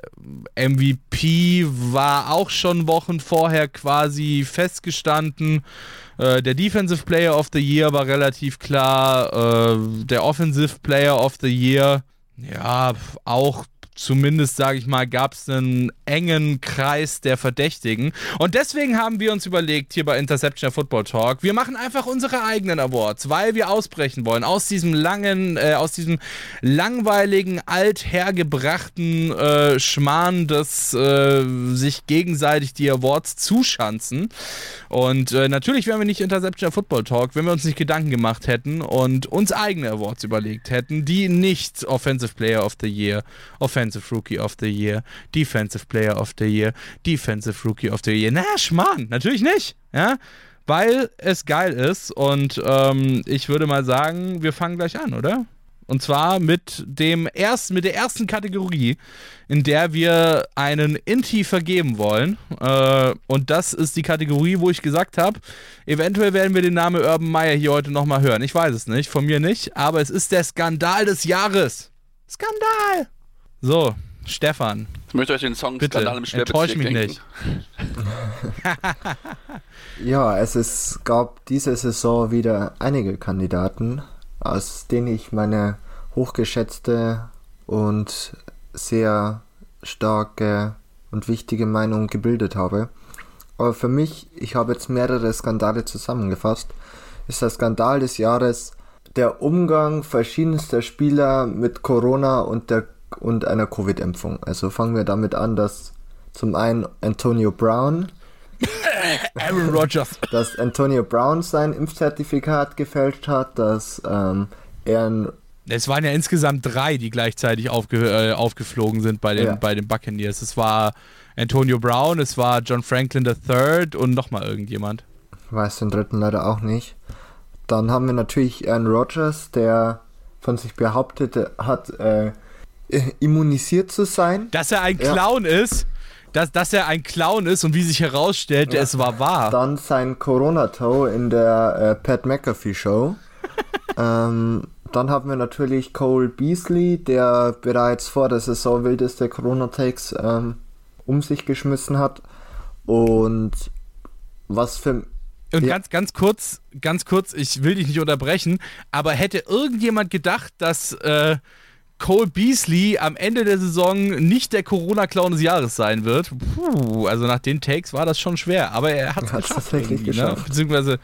MVP war auch schon Wochen vorher quasi festgestanden. Äh, der Defensive Player of the Year war relativ klar. Äh, der Offensive Player of the Year, ja, auch zumindest, sage ich mal, gab es einen engen Kreis der Verdächtigen. Und deswegen haben wir uns überlegt, hier bei Interception Football Talk, wir machen einfach unsere eigenen Awards, weil wir ausbrechen wollen aus diesem langen, äh, aus diesem langweiligen, althergebrachten äh, Schmarrn, das äh, sich gegenseitig die Awards zuschanzen. Und äh, natürlich wären wir nicht Interception Football Talk, wenn wir uns nicht Gedanken gemacht hätten und uns eigene Awards überlegt hätten, die nicht Offensive Player of the Year, Offensive Rookie of the Year, Defensive Player of the Year, Defensive Rookie of the Year. Na, Schmarrn, natürlich nicht. Ja, weil es geil ist und ähm, ich würde mal sagen, wir fangen gleich an, oder? Und zwar mit dem ersten, mit der ersten Kategorie, in der wir einen Inti vergeben wollen. Äh, und das ist die Kategorie, wo ich gesagt habe, eventuell werden wir den Namen Urban Meyer hier heute nochmal hören. Ich weiß es nicht, von mir nicht, aber es ist der Skandal des Jahres. Skandal! So, Stefan. Ich möchte euch den Song Bitte, Skandal im enttäusch mich denken. nicht. Ja, es ist, gab diese Saison wieder einige Kandidaten, aus denen ich meine hochgeschätzte und sehr starke und wichtige Meinung gebildet habe. Aber für mich, ich habe jetzt mehrere Skandale zusammengefasst, ist der Skandal des Jahres der Umgang verschiedenster Spieler mit Corona und, der, und einer Covid-Impfung. Also fangen wir damit an, dass zum einen Antonio Brown Aaron Rodgers. dass Antonio Brown sein Impfzertifikat gefälscht hat, dass ähm, er ein Es waren ja insgesamt drei, die gleichzeitig aufge äh, aufgeflogen sind bei den, Ja. bei den Buccaneers. Es war Antonio Brown, es war John Franklin III und nochmal irgendjemand. weiß den dritten leider auch nicht. Dann haben wir natürlich Aaron Rodgers, der von sich behauptet hat, äh, immunisiert zu sein. Dass er ein Ja. Clown ist, dass, dass er ein Clown ist und wie sich herausstellt, Ja. es war wahr. Dann sein Corona-Toe in der äh, Pat McAfee Show. ähm, dann haben wir natürlich Cole Beasley, der bereits vor der Saison wildeste Corona-Takes ähm, um sich geschmissen hat. Und was für Und Ja. ganz, ganz kurz, ganz kurz, ich will dich nicht unterbrechen, aber hätte irgendjemand gedacht, dass äh, Cole Beasley am Ende der Saison nicht der Corona-Clown des Jahres sein wird? Puh, also nach den Takes war das schon schwer, aber er hat es geschafft. Ne? geschafft. Beziehungsweise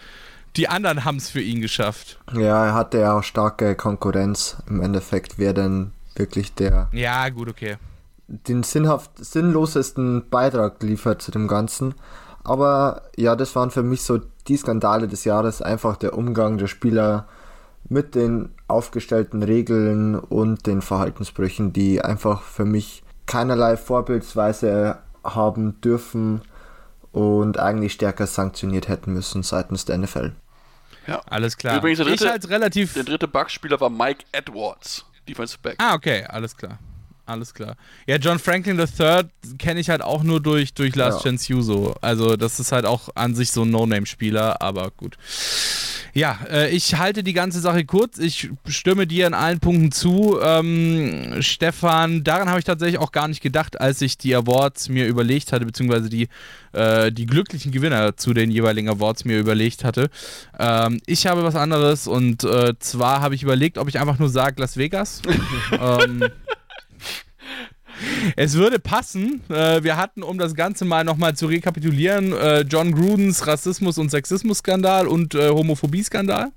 die anderen haben es für ihn geschafft. Ja, er hatte ja auch starke Konkurrenz im Endeffekt, wer denn wirklich der Ja, gut, okay. den sinnhaft sinnlosesten Beitrag liefert zu dem Ganzen. Aber ja, das waren für mich so die Skandale des Jahres, einfach der Umgang der Spieler mit den aufgestellten Regeln und den Verhaltensbrüchen, die einfach für mich keinerlei Vorbildsweise haben dürfen und eigentlich stärker sanktioniert hätten müssen seitens der NFL. Ja. Alles klar. Übrigens, der ich dritte- als relativ. Der dritte Bugspieler war Mike Edwards, Defensive Back. Ah, okay, alles klar. Alles klar. Ja, John Franklin III kenne ich halt auch nur durch, durch Last Ja. Chance Uso. Also, das ist halt auch an sich so ein No-Name-Spieler, aber gut. Ja, äh, ich halte die ganze Sache kurz. Ich stimme dir in allen Punkten zu. Ähm, Stefan, daran habe ich tatsächlich auch gar nicht gedacht, als ich die Awards mir überlegt hatte, beziehungsweise die, äh, die glücklichen Gewinner zu den jeweiligen Awards mir überlegt hatte. Ähm, ich habe was anderes und äh, zwar habe ich überlegt, ob ich einfach nur sage Las Vegas. ähm, es würde passen. Äh, wir hatten, um das Ganze mal nochmal zu rekapitulieren, äh, John Grudens Rassismus- und Sexismus-Skandal und äh, Homophobie-Skandal.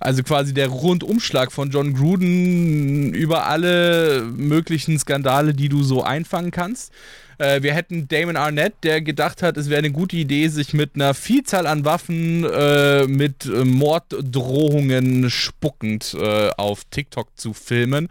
Also quasi der Rundumschlag von John Gruden über alle möglichen Skandale, die du so einfangen kannst. Wir hätten Damon Arnett, der gedacht hat, es wäre eine gute Idee, sich mit einer Vielzahl an Waffen, mit Morddrohungen spuckend auf TikTok zu filmen.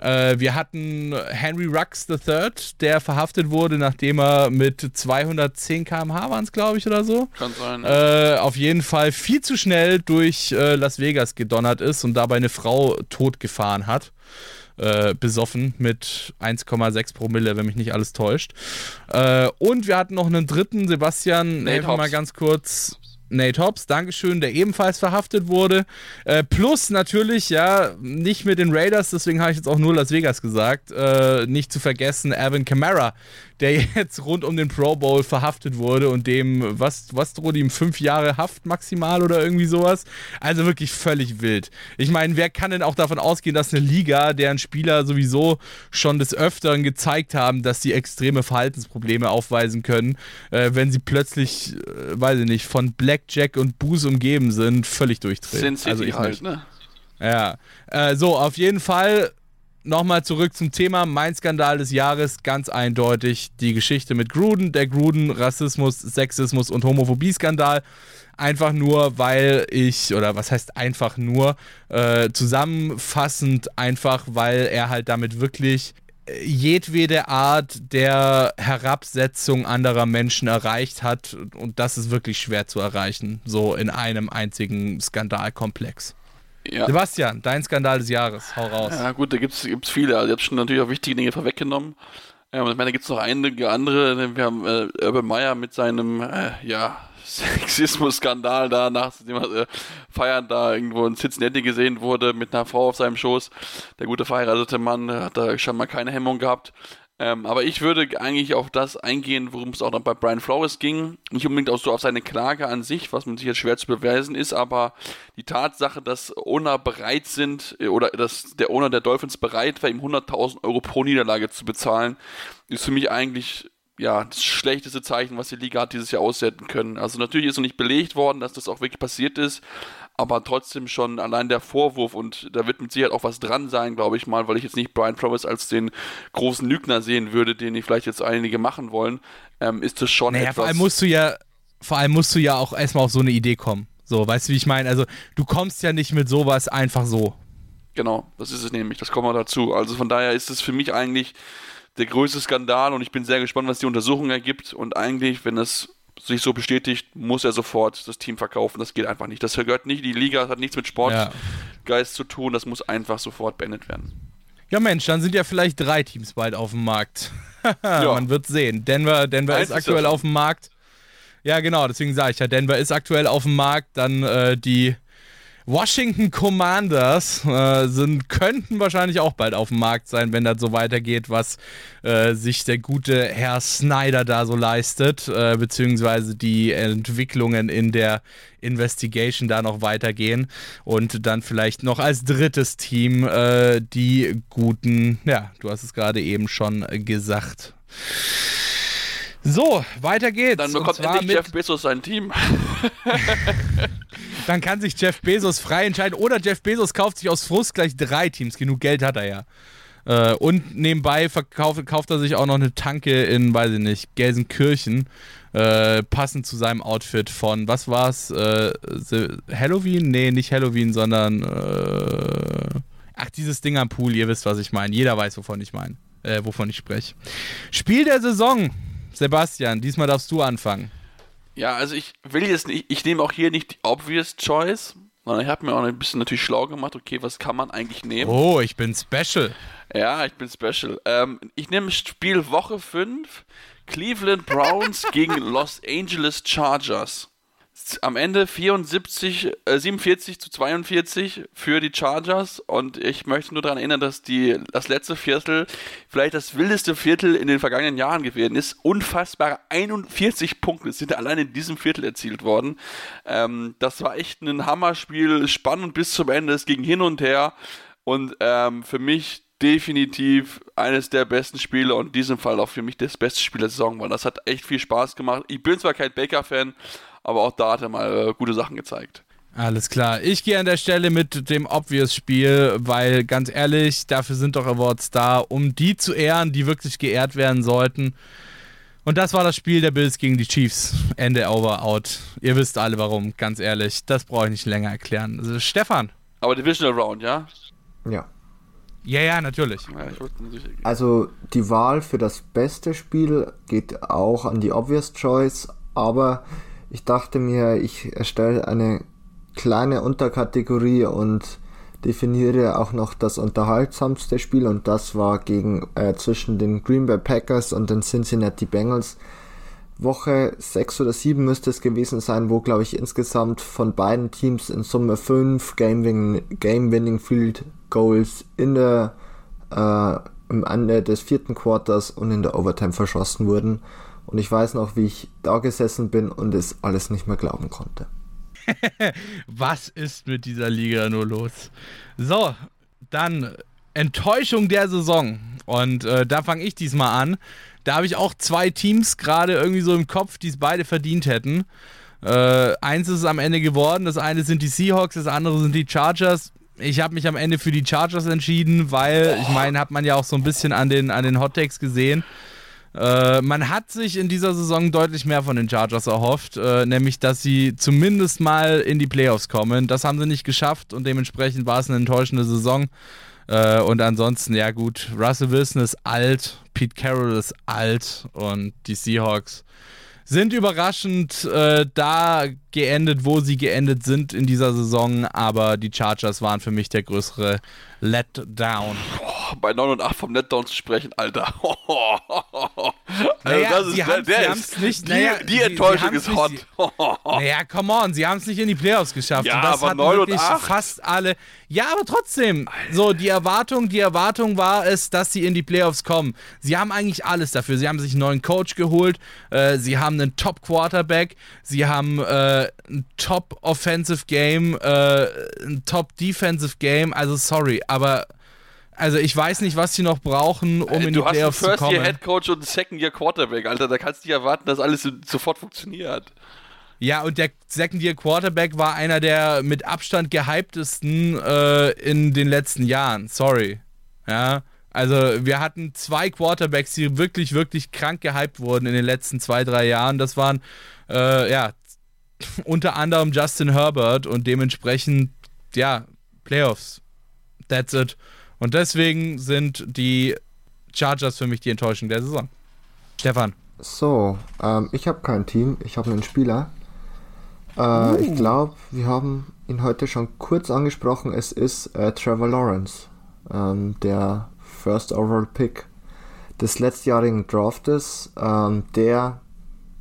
Äh, wir hatten Henry Rux III, der verhaftet wurde, nachdem er mit 210 km/h waren es, glaube ich, oder so. Kann sein. Äh, auf jeden Fall viel zu schnell durch äh, Las Vegas gedonnert ist und dabei eine Frau totgefahren hat. Äh, besoffen mit 1,6 Promille, wenn mich nicht alles täuscht. Äh, und wir hatten noch einen dritten, Sebastian, Nate helf mir mal ganz kurz. Nate Hobbs, Dankeschön, der ebenfalls verhaftet wurde. Äh, plus natürlich, ja, nicht mit den Raiders, deswegen habe ich jetzt auch nur Las Vegas gesagt. Äh, nicht zu vergessen, Evan Kamara, der jetzt rund um den Pro Bowl verhaftet wurde und dem, was, was droht ihm, fünf Jahre Haft maximal oder irgendwie sowas. Also wirklich völlig wild. Ich meine, wer kann denn auch davon ausgehen, dass eine Liga, deren Spieler sowieso schon des Öfteren gezeigt haben, dass sie extreme Verhaltensprobleme aufweisen können, äh, wenn sie plötzlich, äh, weiß ich nicht, von Blackjack und Booze umgeben sind, völlig durchdrehen. Sin City also ich halt, ne? Ja, äh, so, auf jeden Fall nochmal zurück zum Thema. Mein Skandal des Jahres, ganz eindeutig die Geschichte mit Gruden, der Gruden Rassismus, Sexismus und Homophobie-Skandal. Einfach nur, weil ich, oder was heißt einfach nur, äh, zusammenfassend einfach, weil er halt damit wirklich äh, jedwede Art der Herabsetzung anderer Menschen erreicht hat. Und das ist wirklich schwer zu erreichen, so in einem einzigen Skandalkomplex. Ja. Sebastian, dein Skandal des Jahres, hau raus. Ja, gut, da gibt es viele. Also, ihr habt schon natürlich auch wichtige Dinge vorweggenommen. Ähm, ich meine, da gibt es noch einige andere. Wir haben äh, Urban Meyer mit seinem, äh, ja, Sexismus-Skandal da, nachdem er äh, feiern da irgendwo in Cincinnati gesehen wurde mit einer Frau auf seinem Schoß. Der gute verheiratete Mann hat da schon mal keine Hemmung gehabt. Ähm, aber ich würde eigentlich auf das eingehen, worum es auch noch bei Brian Flores ging. Nicht unbedingt auch so auf seine Klage an sich, was man sich jetzt schwer zu beweisen ist, aber die Tatsache, dass Owner bereit sind äh, oder dass der Owner der Dolphins bereit war, ihm 100.000 Euro pro Niederlage zu bezahlen, ist für mich eigentlich ja, das schlechteste Zeichen, was die Liga hat dieses Jahr aussenden können. Also natürlich ist noch nicht belegt worden, dass das auch wirklich passiert ist, aber trotzdem schon allein der Vorwurf und da wird mit Sicherheit auch was dran sein, glaube ich mal, weil ich jetzt nicht Brian Flores als den großen Lügner sehen würde, den die vielleicht jetzt einige machen wollen, ähm, ist das schon Naja, etwas... vor allem musst du ja, vor allem musst du ja auch erstmal auf so eine Idee kommen. So, weißt du, wie ich meine? Also, du kommst ja nicht mit sowas einfach so. Genau, das ist es nämlich, das kommen wir dazu. Also von daher ist es für mich eigentlich der größte Skandal und ich bin sehr gespannt, was die Untersuchung ergibt. Und eigentlich, wenn es sich so bestätigt, muss er sofort das Team verkaufen. Das geht einfach nicht. Das gehört nicht, die Liga hat nichts mit Sportgeist Ja. zu tun, das muss einfach sofort beendet werden. Ja, Mensch, dann sind ja vielleicht drei Teams bald auf dem Markt. Man wird sehen. Denver, Denver Eins ist ist aktuell ja schon. auf dem Markt. Ja, genau, deswegen sage ich ja, Denver ist aktuell auf dem Markt. Dann äh, die Washington Commanders äh, sind, könnten wahrscheinlich auch bald auf dem Markt sein, wenn das so weitergeht, was äh, sich der gute Herr Snyder da so leistet, äh, beziehungsweise die Entwicklungen in der Investigation da noch weitergehen und dann vielleicht noch als drittes Team äh, die guten, ja, du hast es gerade eben schon gesagt. So, weiter geht's. Dann bekommt endlich Jeff Bezos sein Team. Dann kann sich Jeff Bezos frei entscheiden. Oder Jeff Bezos kauft sich aus Frust gleich drei Teams. Genug Geld hat er ja. Äh, und nebenbei verkauft, kauft er sich auch noch eine Tanke in, weiß ich nicht, Gelsenkirchen. Äh, passend zu seinem Outfit von, was war's? Äh, Halloween? Nee, nicht Halloween, sondern. Äh, ach, dieses Ding am Pool, ihr wisst, was ich meine. Jeder weiß, wovon ich meine. Äh, wovon ich spreche. Spiel der Saison. Sebastian, diesmal darfst du anfangen. Ja, also ich will jetzt nicht, ich nehme auch hier nicht die obvious choice, sondern ich habe mir auch ein bisschen natürlich schlau gemacht, okay, was kann man eigentlich nehmen? Oh, ich bin special. Ja, ich bin special. Ähm, ich nehme Spiel Woche 5, Cleveland Browns gegen Los Angeles Chargers. Am Ende 74, äh, 47 zu 42 für die Chargers und ich möchte nur daran erinnern, dass die, das letzte Viertel vielleicht das wildeste Viertel in den vergangenen Jahren gewesen ist. Unfassbare 41 Punkte sind allein in diesem Viertel erzielt worden. Ähm, das war echt ein Hammerspiel, spannend bis zum Ende. Es ging hin und her und ähm, für mich definitiv eines der besten Spiele und in diesem Fall auch für mich das beste Spiel der Saison, weil das hat echt viel Spaß gemacht. Ich bin zwar kein Baker-Fan, aber auch da hat er mal äh, gute Sachen gezeigt. Alles klar. Ich gehe an der Stelle mit dem Obvious-Spiel, weil ganz ehrlich, dafür sind doch Awards da, um die zu ehren, die wirklich geehrt werden sollten. Und das war das Spiel der Bills gegen die Chiefs. Ende over out. Ihr wisst alle warum, ganz ehrlich. Das brauche ich nicht länger erklären. Also, Stefan. Aber Divisional Round, ja? Ja. Ja, ja, natürlich. Also die Wahl für das beste Spiel geht auch an die Obvious Choice, aber ich dachte mir, ich erstelle eine kleine Unterkategorie und definiere auch noch das unterhaltsamste Spiel und das war gegen äh, zwischen den Green Bay Packers und den Cincinnati Bengals, Woche 6 oder 7 müsste es gewesen sein, wo, glaube ich, insgesamt von beiden Teams in Summe 5 Game-Winning Field Goals in der, äh, im Ende des vierten Quarters und in der Overtime verschossen wurden. Und ich weiß noch, wie ich da gesessen bin und es alles nicht mehr glauben konnte. Was ist mit dieser Liga nur los? So, dann Enttäuschung der Saison. Und äh, da fange ich diesmal an. Da habe ich auch zwei Teams gerade irgendwie so im Kopf, die es beide verdient hätten. Äh, eins ist es am Ende geworden. Das eine sind die Seahawks, das andere sind die Chargers. Ich habe mich am Ende für die Chargers entschieden, weil, ich meine, hat man ja auch so ein bisschen an den, an den Hot Takes gesehen. Äh, man hat sich in dieser Saison deutlich mehr von den Chargers erhofft, äh, nämlich dass sie zumindest mal in die Playoffs kommen. Das haben sie nicht geschafft und dementsprechend war es eine enttäuschende Saison. Äh, und ansonsten, ja gut, Russell Wilson ist alt, Pete Carroll ist alt und die Seahawks sind überraschend äh, da geendet, wo sie geendet sind in dieser Saison, aber die Chargers waren für mich der größere Letdown. Bei 9 und 8 vom Letdown zu sprechen, Alter. also naja, das ist, haben es nicht. Die, naja, die Enttäuschung ist hot. Nicht, naja, come on, sie haben es nicht in die Playoffs geschafft. Ja, und das aber 9 und 8. fast alle. Ja, aber trotzdem. Alter. So, die Erwartung, die Erwartung war es, dass sie in die Playoffs kommen. Sie haben eigentlich alles dafür. Sie haben sich einen neuen Coach geholt. Äh, sie haben einen Top Quarterback. Sie haben äh, ein Top Offensive Game, äh, ein Top Defensive Game. Also sorry, aber also ich weiß nicht, was sie noch brauchen, um in die Playoffs zu kommen. Du hast einen First-Year-Headcoach und einen Second-Year-Quarterback, Alter. Da kannst du nicht erwarten, dass alles sofort funktioniert. Ja, und der Second-Year-Quarterback war einer der mit Abstand gehyptesten äh, in den letzten Jahren. Sorry. Ja, also wir hatten zwei Quarterbacks, die wirklich, wirklich krank gehypt wurden in den letzten zwei, drei Jahren. Das waren, äh, ja, unter anderem Justin Herbert und dementsprechend, ja, Playoffs. That's it. Und deswegen sind die Chargers für mich die Enttäuschung der Saison. Stefan. So, ähm, ich habe kein Team, ich habe einen Spieler. Äh, uh. Ich glaube, wir haben ihn heute schon kurz angesprochen. Es ist äh, Trevor Lawrence, ähm, der First Overall Pick des letztjährigen Draftes, ähm, der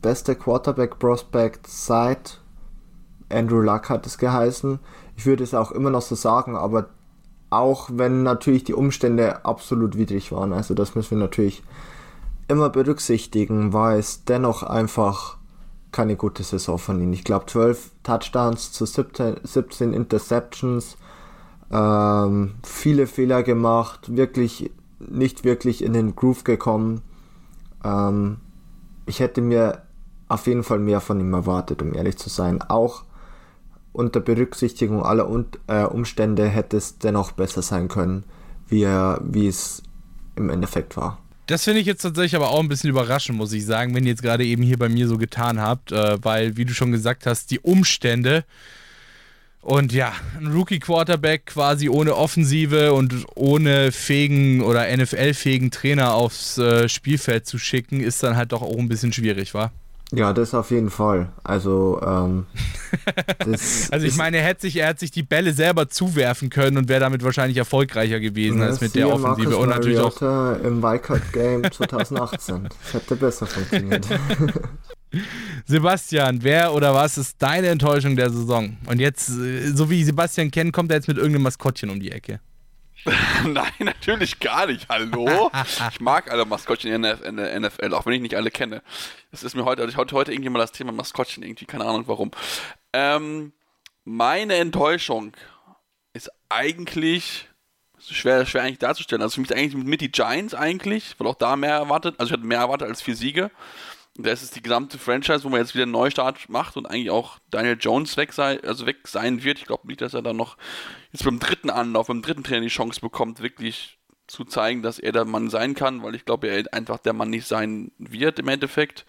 beste Quarterback Prospect seit Andrew Luck hat es geheißen. Ich würde es auch immer noch so sagen, aber auch wenn natürlich die Umstände absolut widrig waren, also das müssen wir natürlich immer berücksichtigen, war es dennoch einfach keine gute Saison von ihm. Ich glaube 12 Touchdowns zu 17, 17 Interceptions, ähm, viele Fehler gemacht, wirklich nicht wirklich in den Groove gekommen. Ähm, ich hätte mir auf jeden Fall mehr von ihm erwartet, um ehrlich zu sein. Auch unter Berücksichtigung aller äh, Umstände hätte es dennoch besser sein können, wie, er, wie es im Endeffekt war. Das finde ich jetzt tatsächlich aber auch ein bisschen überraschend, muss ich sagen, wenn ihr jetzt gerade eben hier bei mir so getan habt, äh, weil, wie du schon gesagt hast, die Umstände und ja, ein Rookie-Quarterback quasi ohne Offensive und ohne fähigen oder NFL-fähigen Trainer aufs äh, Spielfeld zu schicken, ist dann halt doch auch ein bisschen schwierig, wa? Ja, das auf jeden Fall. Also, ähm, also ich meine, er hätte sich, er hat sich die Bälle selber zuwerfen können und wäre damit wahrscheinlich erfolgreicher gewesen ja, als mit der Offensive. Marcus und natürlich auch im Wildcard Game 2018. das hätte besser funktioniert. Sebastian, wer oder was ist deine Enttäuschung der Saison? Und jetzt, äh, so wie Sebastian kennt, kommt er jetzt mit irgendeinem Maskottchen um die Ecke. Nein, natürlich gar nicht. Hallo? ich mag alle Maskottchen in der NFL, auch wenn ich nicht alle kenne. Das ist mir heute, also ich hatte heute irgendwie mal das Thema Maskottchen irgendwie, keine Ahnung warum. Ähm, meine Enttäuschung ist eigentlich schwer, schwer eigentlich darzustellen. Also für mich eigentlich mit die Giants eigentlich, weil auch da mehr erwartet. Also ich hatte mehr erwartet als vier Siege. Das ist die gesamte Franchise, wo man jetzt wieder einen Neustart macht und eigentlich auch Daniel Jones weg, sei, also weg sein wird. Ich glaube nicht, dass er dann noch jetzt beim dritten Anlauf, beim dritten Trainer die Chance bekommt, wirklich zu zeigen, dass er der Mann sein kann, weil ich glaube, er einfach der Mann nicht sein wird im Endeffekt.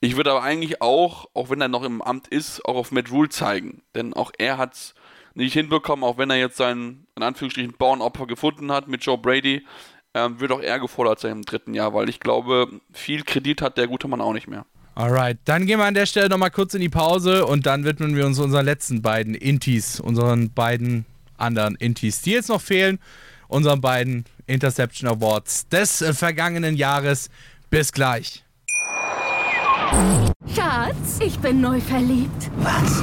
Ich würde aber eigentlich auch, auch wenn er noch im Amt ist, auch auf Matt Rule zeigen. Denn auch er hat es nicht hinbekommen, auch wenn er jetzt sein, in Anführungsstrichen, Born-Opfer gefunden hat mit Joe Brady ähm, wird auch er gefordert sein im dritten Jahr, weil ich glaube, viel Kredit hat der gute Mann auch nicht mehr. Alright, dann gehen wir an der Stelle nochmal kurz in die Pause und dann widmen wir uns unseren letzten beiden Intis, unseren beiden anderen Intis, die jetzt noch fehlen, unseren beiden Interception Awards des äh, vergangenen Jahres. Bis gleich. Schatz, ich bin neu verliebt. Was?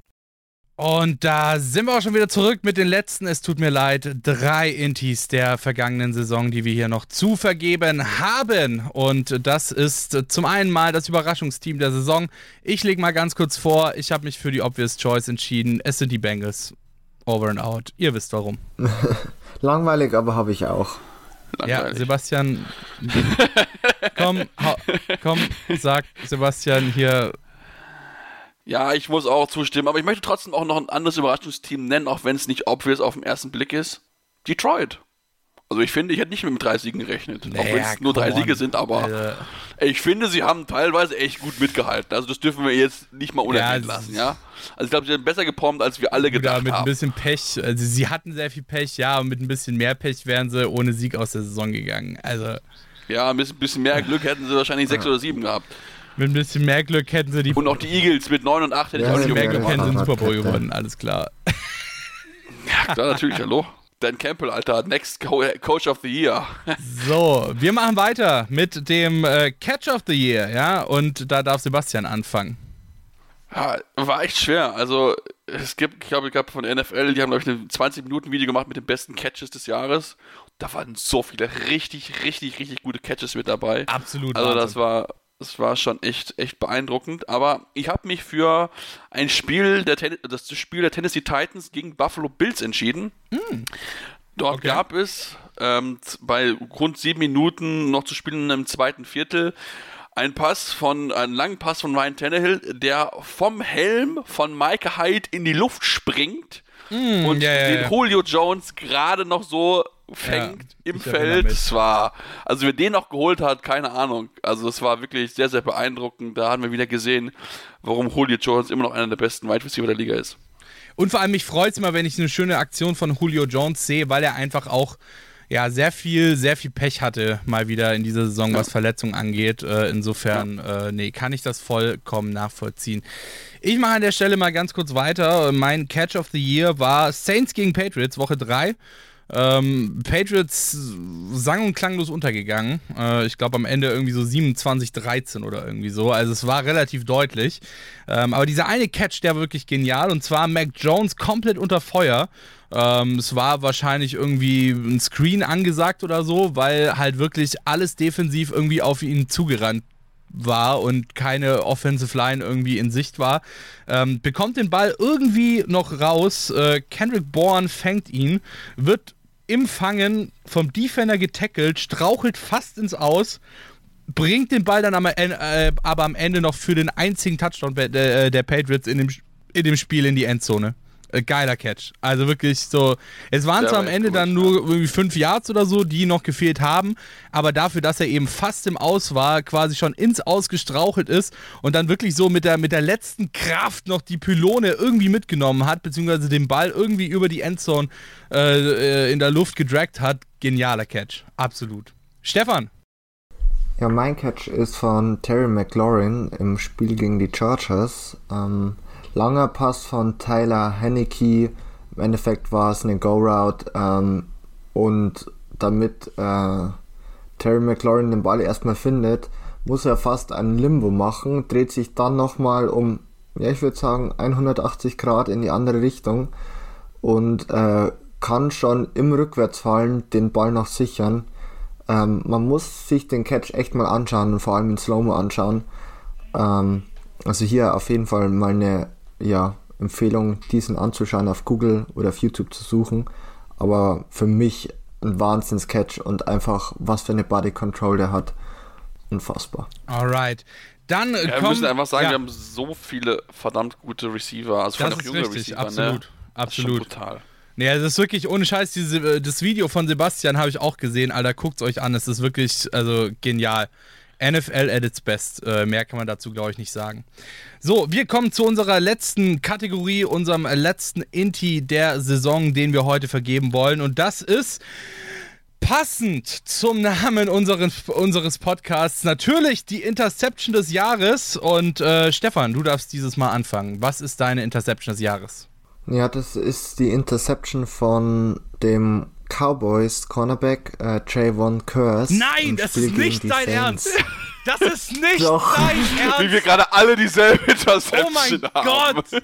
Und da sind wir auch schon wieder zurück mit den letzten, es tut mir leid, drei Intis der vergangenen Saison, die wir hier noch zu vergeben haben. Und das ist zum einen mal das Überraschungsteam der Saison. Ich lege mal ganz kurz vor, ich habe mich für die Obvious Choice entschieden. Es sind die Bengals. Over and out. Ihr wisst warum. Langweilig, aber habe ich auch. Ja, Langweilig. Sebastian, komm, komm, sag Sebastian hier. Ja, ich muss auch zustimmen, aber ich möchte trotzdem auch noch ein anderes Überraschungsteam nennen, auch wenn es nicht obvious auf den ersten Blick ist. Detroit. Also ich finde, ich hätte nicht mit drei Siegen gerechnet. auch wenn Naja, es nur drei on. Siege sind, aber Alter. ich finde, sie haben teilweise echt gut mitgehalten. Also das dürfen wir jetzt nicht mal unerwähnt Ja, lassen, ja. Also ich glaube, sie haben besser geperformt, als wir alle gedacht mit ein haben. bisschen Pech. Also sie hatten sehr viel Pech, ja, und mit ein bisschen mehr Pech wären sie ohne Sieg aus der Saison gegangen. Also Ja, ein bisschen mehr Glück hätten sie wahrscheinlich sechs oder sieben gehabt. Mit ein bisschen mehr Glück hätten sie die Und auch die Eagles mit 9 und 8 hätte ich Ja, auch mit nicht mehr ja, Glück hätten sie den. Super Bowl gewonnen, alles klar. Ja, klar, natürlich, hallo. Dan Campbell, Alter, Next Co Coach of the Year. So, wir machen weiter mit dem äh, Catch of the Year, ja, und da darf Sebastian anfangen. Ja, war echt schwer. Also, es gibt, ich glaube, ich glaube von der NFL, die haben, glaube ich, ein 20-Minuten-Video gemacht mit den besten Catches des Jahres. Da waren so viele richtig, richtig, richtig gute Catches mit dabei. Absolut Also, das Wahnsinn. war, das war schon echt, echt beeindruckend. Aber ich habe mich für ein Spiel der, Ten das Spiel der Tennessee Titans gegen Buffalo Bills entschieden. Dort Okay. gab es ähm, bei rund sieben Minuten noch zu spielen im zweiten Viertel ein Pass von, einen langen Pass von Ryan Tannehill, der vom Helm von Micah Hyde in die Luft springt und Mm, ja, ja, den. Julio Jones gerade noch so fängt im ich erinnere Feld. Es war, also wer den noch geholt hat, keine Ahnung. Also es war wirklich sehr, sehr beeindruckend. Da haben wir wieder gesehen, warum Julio Jones immer noch einer der besten Wide Receiver der Liga ist. Und vor allem, mich freut es immer, wenn ich eine schöne Aktion von Julio Jones sehe, weil er einfach auch ja, sehr viel, sehr viel Pech hatte mal wieder in dieser Saison, was Verletzungen angeht. Äh, insofern, äh, nee, kann ich das vollkommen nachvollziehen. Ich mache an der Stelle mal ganz kurz weiter. Mein Catch of the Year war Saints gegen Patriots, Woche 3. Ähm, Patriots sang- und klanglos untergegangen. Äh, ich glaube am Ende irgendwie so 27-13 oder irgendwie so. Also es war relativ deutlich. Ähm, aber dieser eine Catch, der war wirklich genial. Und zwar Mac Jones komplett unter Feuer. Ähm, es war wahrscheinlich irgendwie ein Screen angesagt oder so, weil halt wirklich alles defensiv irgendwie auf ihn zugerannt war und keine Offensive Line irgendwie in Sicht war. Ähm, bekommt den Ball irgendwie noch raus. Äh, Kendrick Bourne fängt ihn, wird im Fangen vom Defender getackelt, strauchelt fast ins Aus, bringt den Ball dann am, äh, aber am Ende noch für den einzigen Touchdown der, der Patriots in dem, in dem Spiel in die Endzone. Äh, geiler Catch. Also wirklich so. Es waren zwar war am Ende gut, dann ja. nur irgendwie fünf Yards oder so, die noch gefehlt haben, aber dafür, dass er eben fast im Aus war, quasi schon ins Aus gestrauchelt ist und dann wirklich so mit der, mit der letzten Kraft noch die Pylone irgendwie mitgenommen hat, beziehungsweise den Ball irgendwie über die Endzone äh, äh, in der Luft gedragt hat. Genialer Catch. Absolut. Stefan. Ja, mein Catch ist von Terry McLaurin im Spiel gegen die Chargers. Ähm, langer Pass von Tyler Henneke. Im Endeffekt war es eine Go-Route. Ähm, und damit äh, Terry McLaurin den Ball erstmal findet, muss er fast einen Limbo machen, dreht sich dann nochmal um, ja, ich würde sagen, 180 Grad in die andere Richtung und äh, kann schon im Rückwärtsfallen den Ball noch sichern. Ähm, man muss sich den Catch echt mal anschauen und vor allem in Slow-Mo anschauen. Ähm, also hier auf jeden Fall mal eine ja, Empfehlung, diesen anzuschauen, auf Google oder auf YouTube zu suchen. Aber für mich ein Wahnsinns-Catch und einfach, was für eine Body Control der hat. Unfassbar. Alright. Dann äh, Ja, wir müssen einfach sagen, ja, wir haben so viele verdammt gute Receiver, also vor Das allem auch ist junge richtig, Receiver, absolut, ne? Das ist absolut. schon brutal. Nee, das ist wirklich ohne Scheiß. Diese, äh, das Video von Sebastian habe ich auch gesehen. Alter, guckt's euch an. Es ist wirklich, also genial. NFL at its best. Äh, mehr kann man dazu, glaube ich, nicht sagen. So, wir kommen zu unserer letzten Kategorie, unserem letzten Inti der Saison, den wir heute vergeben wollen. Und das ist Passend zum Namen unseres, unseres Podcasts natürlich die Interception des Jahres. Und äh, Stefan, du darfst dieses Mal anfangen. Was ist deine Interception des Jahres? Ja, das ist die Interception von dem Cowboys Cornerback äh, Trayvon Curse. Nein, das Spiel ist nicht dein Saints. Ernst. Das ist nicht Doch. dein Wie Ernst. wir gerade alle dieselbe Interception Oh mein haben. Gott.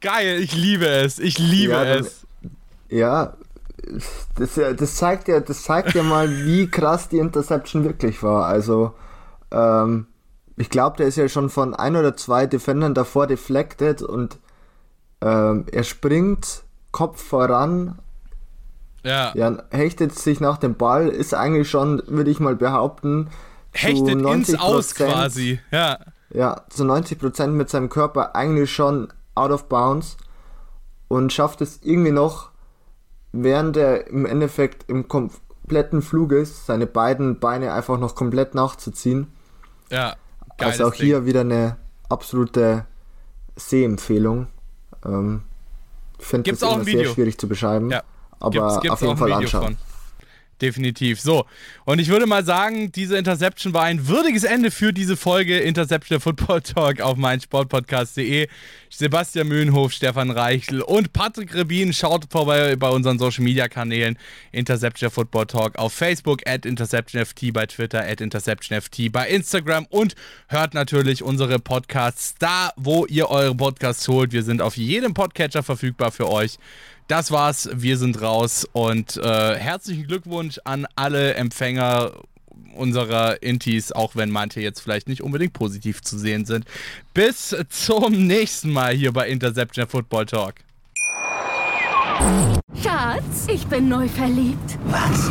Geil, ich liebe es. Ich liebe Ja, dann- es. Ja, das, das zeigt ja, das zeigt ja mal, wie krass die Interception wirklich war. Also, ähm, ich glaube, der ist ja schon von ein oder zwei Defendern davor deflected und ähm, er springt Kopf voran, Ja. ja, hechtet sich nach dem Ball, ist eigentlich schon, würde ich mal behaupten, zu Hechtet ins 90%, Aus quasi. Ja. Ja, zu 90% mit seinem Körper eigentlich schon out of bounds und schafft es irgendwie noch, während er im Endeffekt im kompletten Flug ist, seine beiden Beine einfach noch komplett nachzuziehen. Ja. Also auch Ding. hier wieder eine absolute Sehempfehlung. Ähm, finde das auch ein sehr Video? schwierig zu beschreiben. Ja. Aber Gibt's- gibt's auf jeden Fall anschauen. von. Definitiv. So. Und ich würde mal sagen, diese Interception war ein würdiges Ende für diese Folge Interception Football Talk auf meinsportpodcast.de. Sebastian Mühlenhof, Stefan Reichel und Patrick Rebin. Schaut vorbei bei unseren Social Media Kanälen. Interception Football Talk auf Facebook, at InterceptionFT bei Twitter, at InterceptionFT bei Instagram und hört natürlich unsere Podcasts da, wo ihr eure Podcasts holt. Wir sind auf jedem Podcatcher verfügbar für euch. Das war's, wir sind raus und äh, herzlichen Glückwunsch an alle Empfänger unserer Intis, auch wenn manche jetzt vielleicht nicht unbedingt positiv zu sehen sind. Bis zum nächsten Mal hier bei Interception Football Talk. Schatz, ich bin neu verliebt. Was?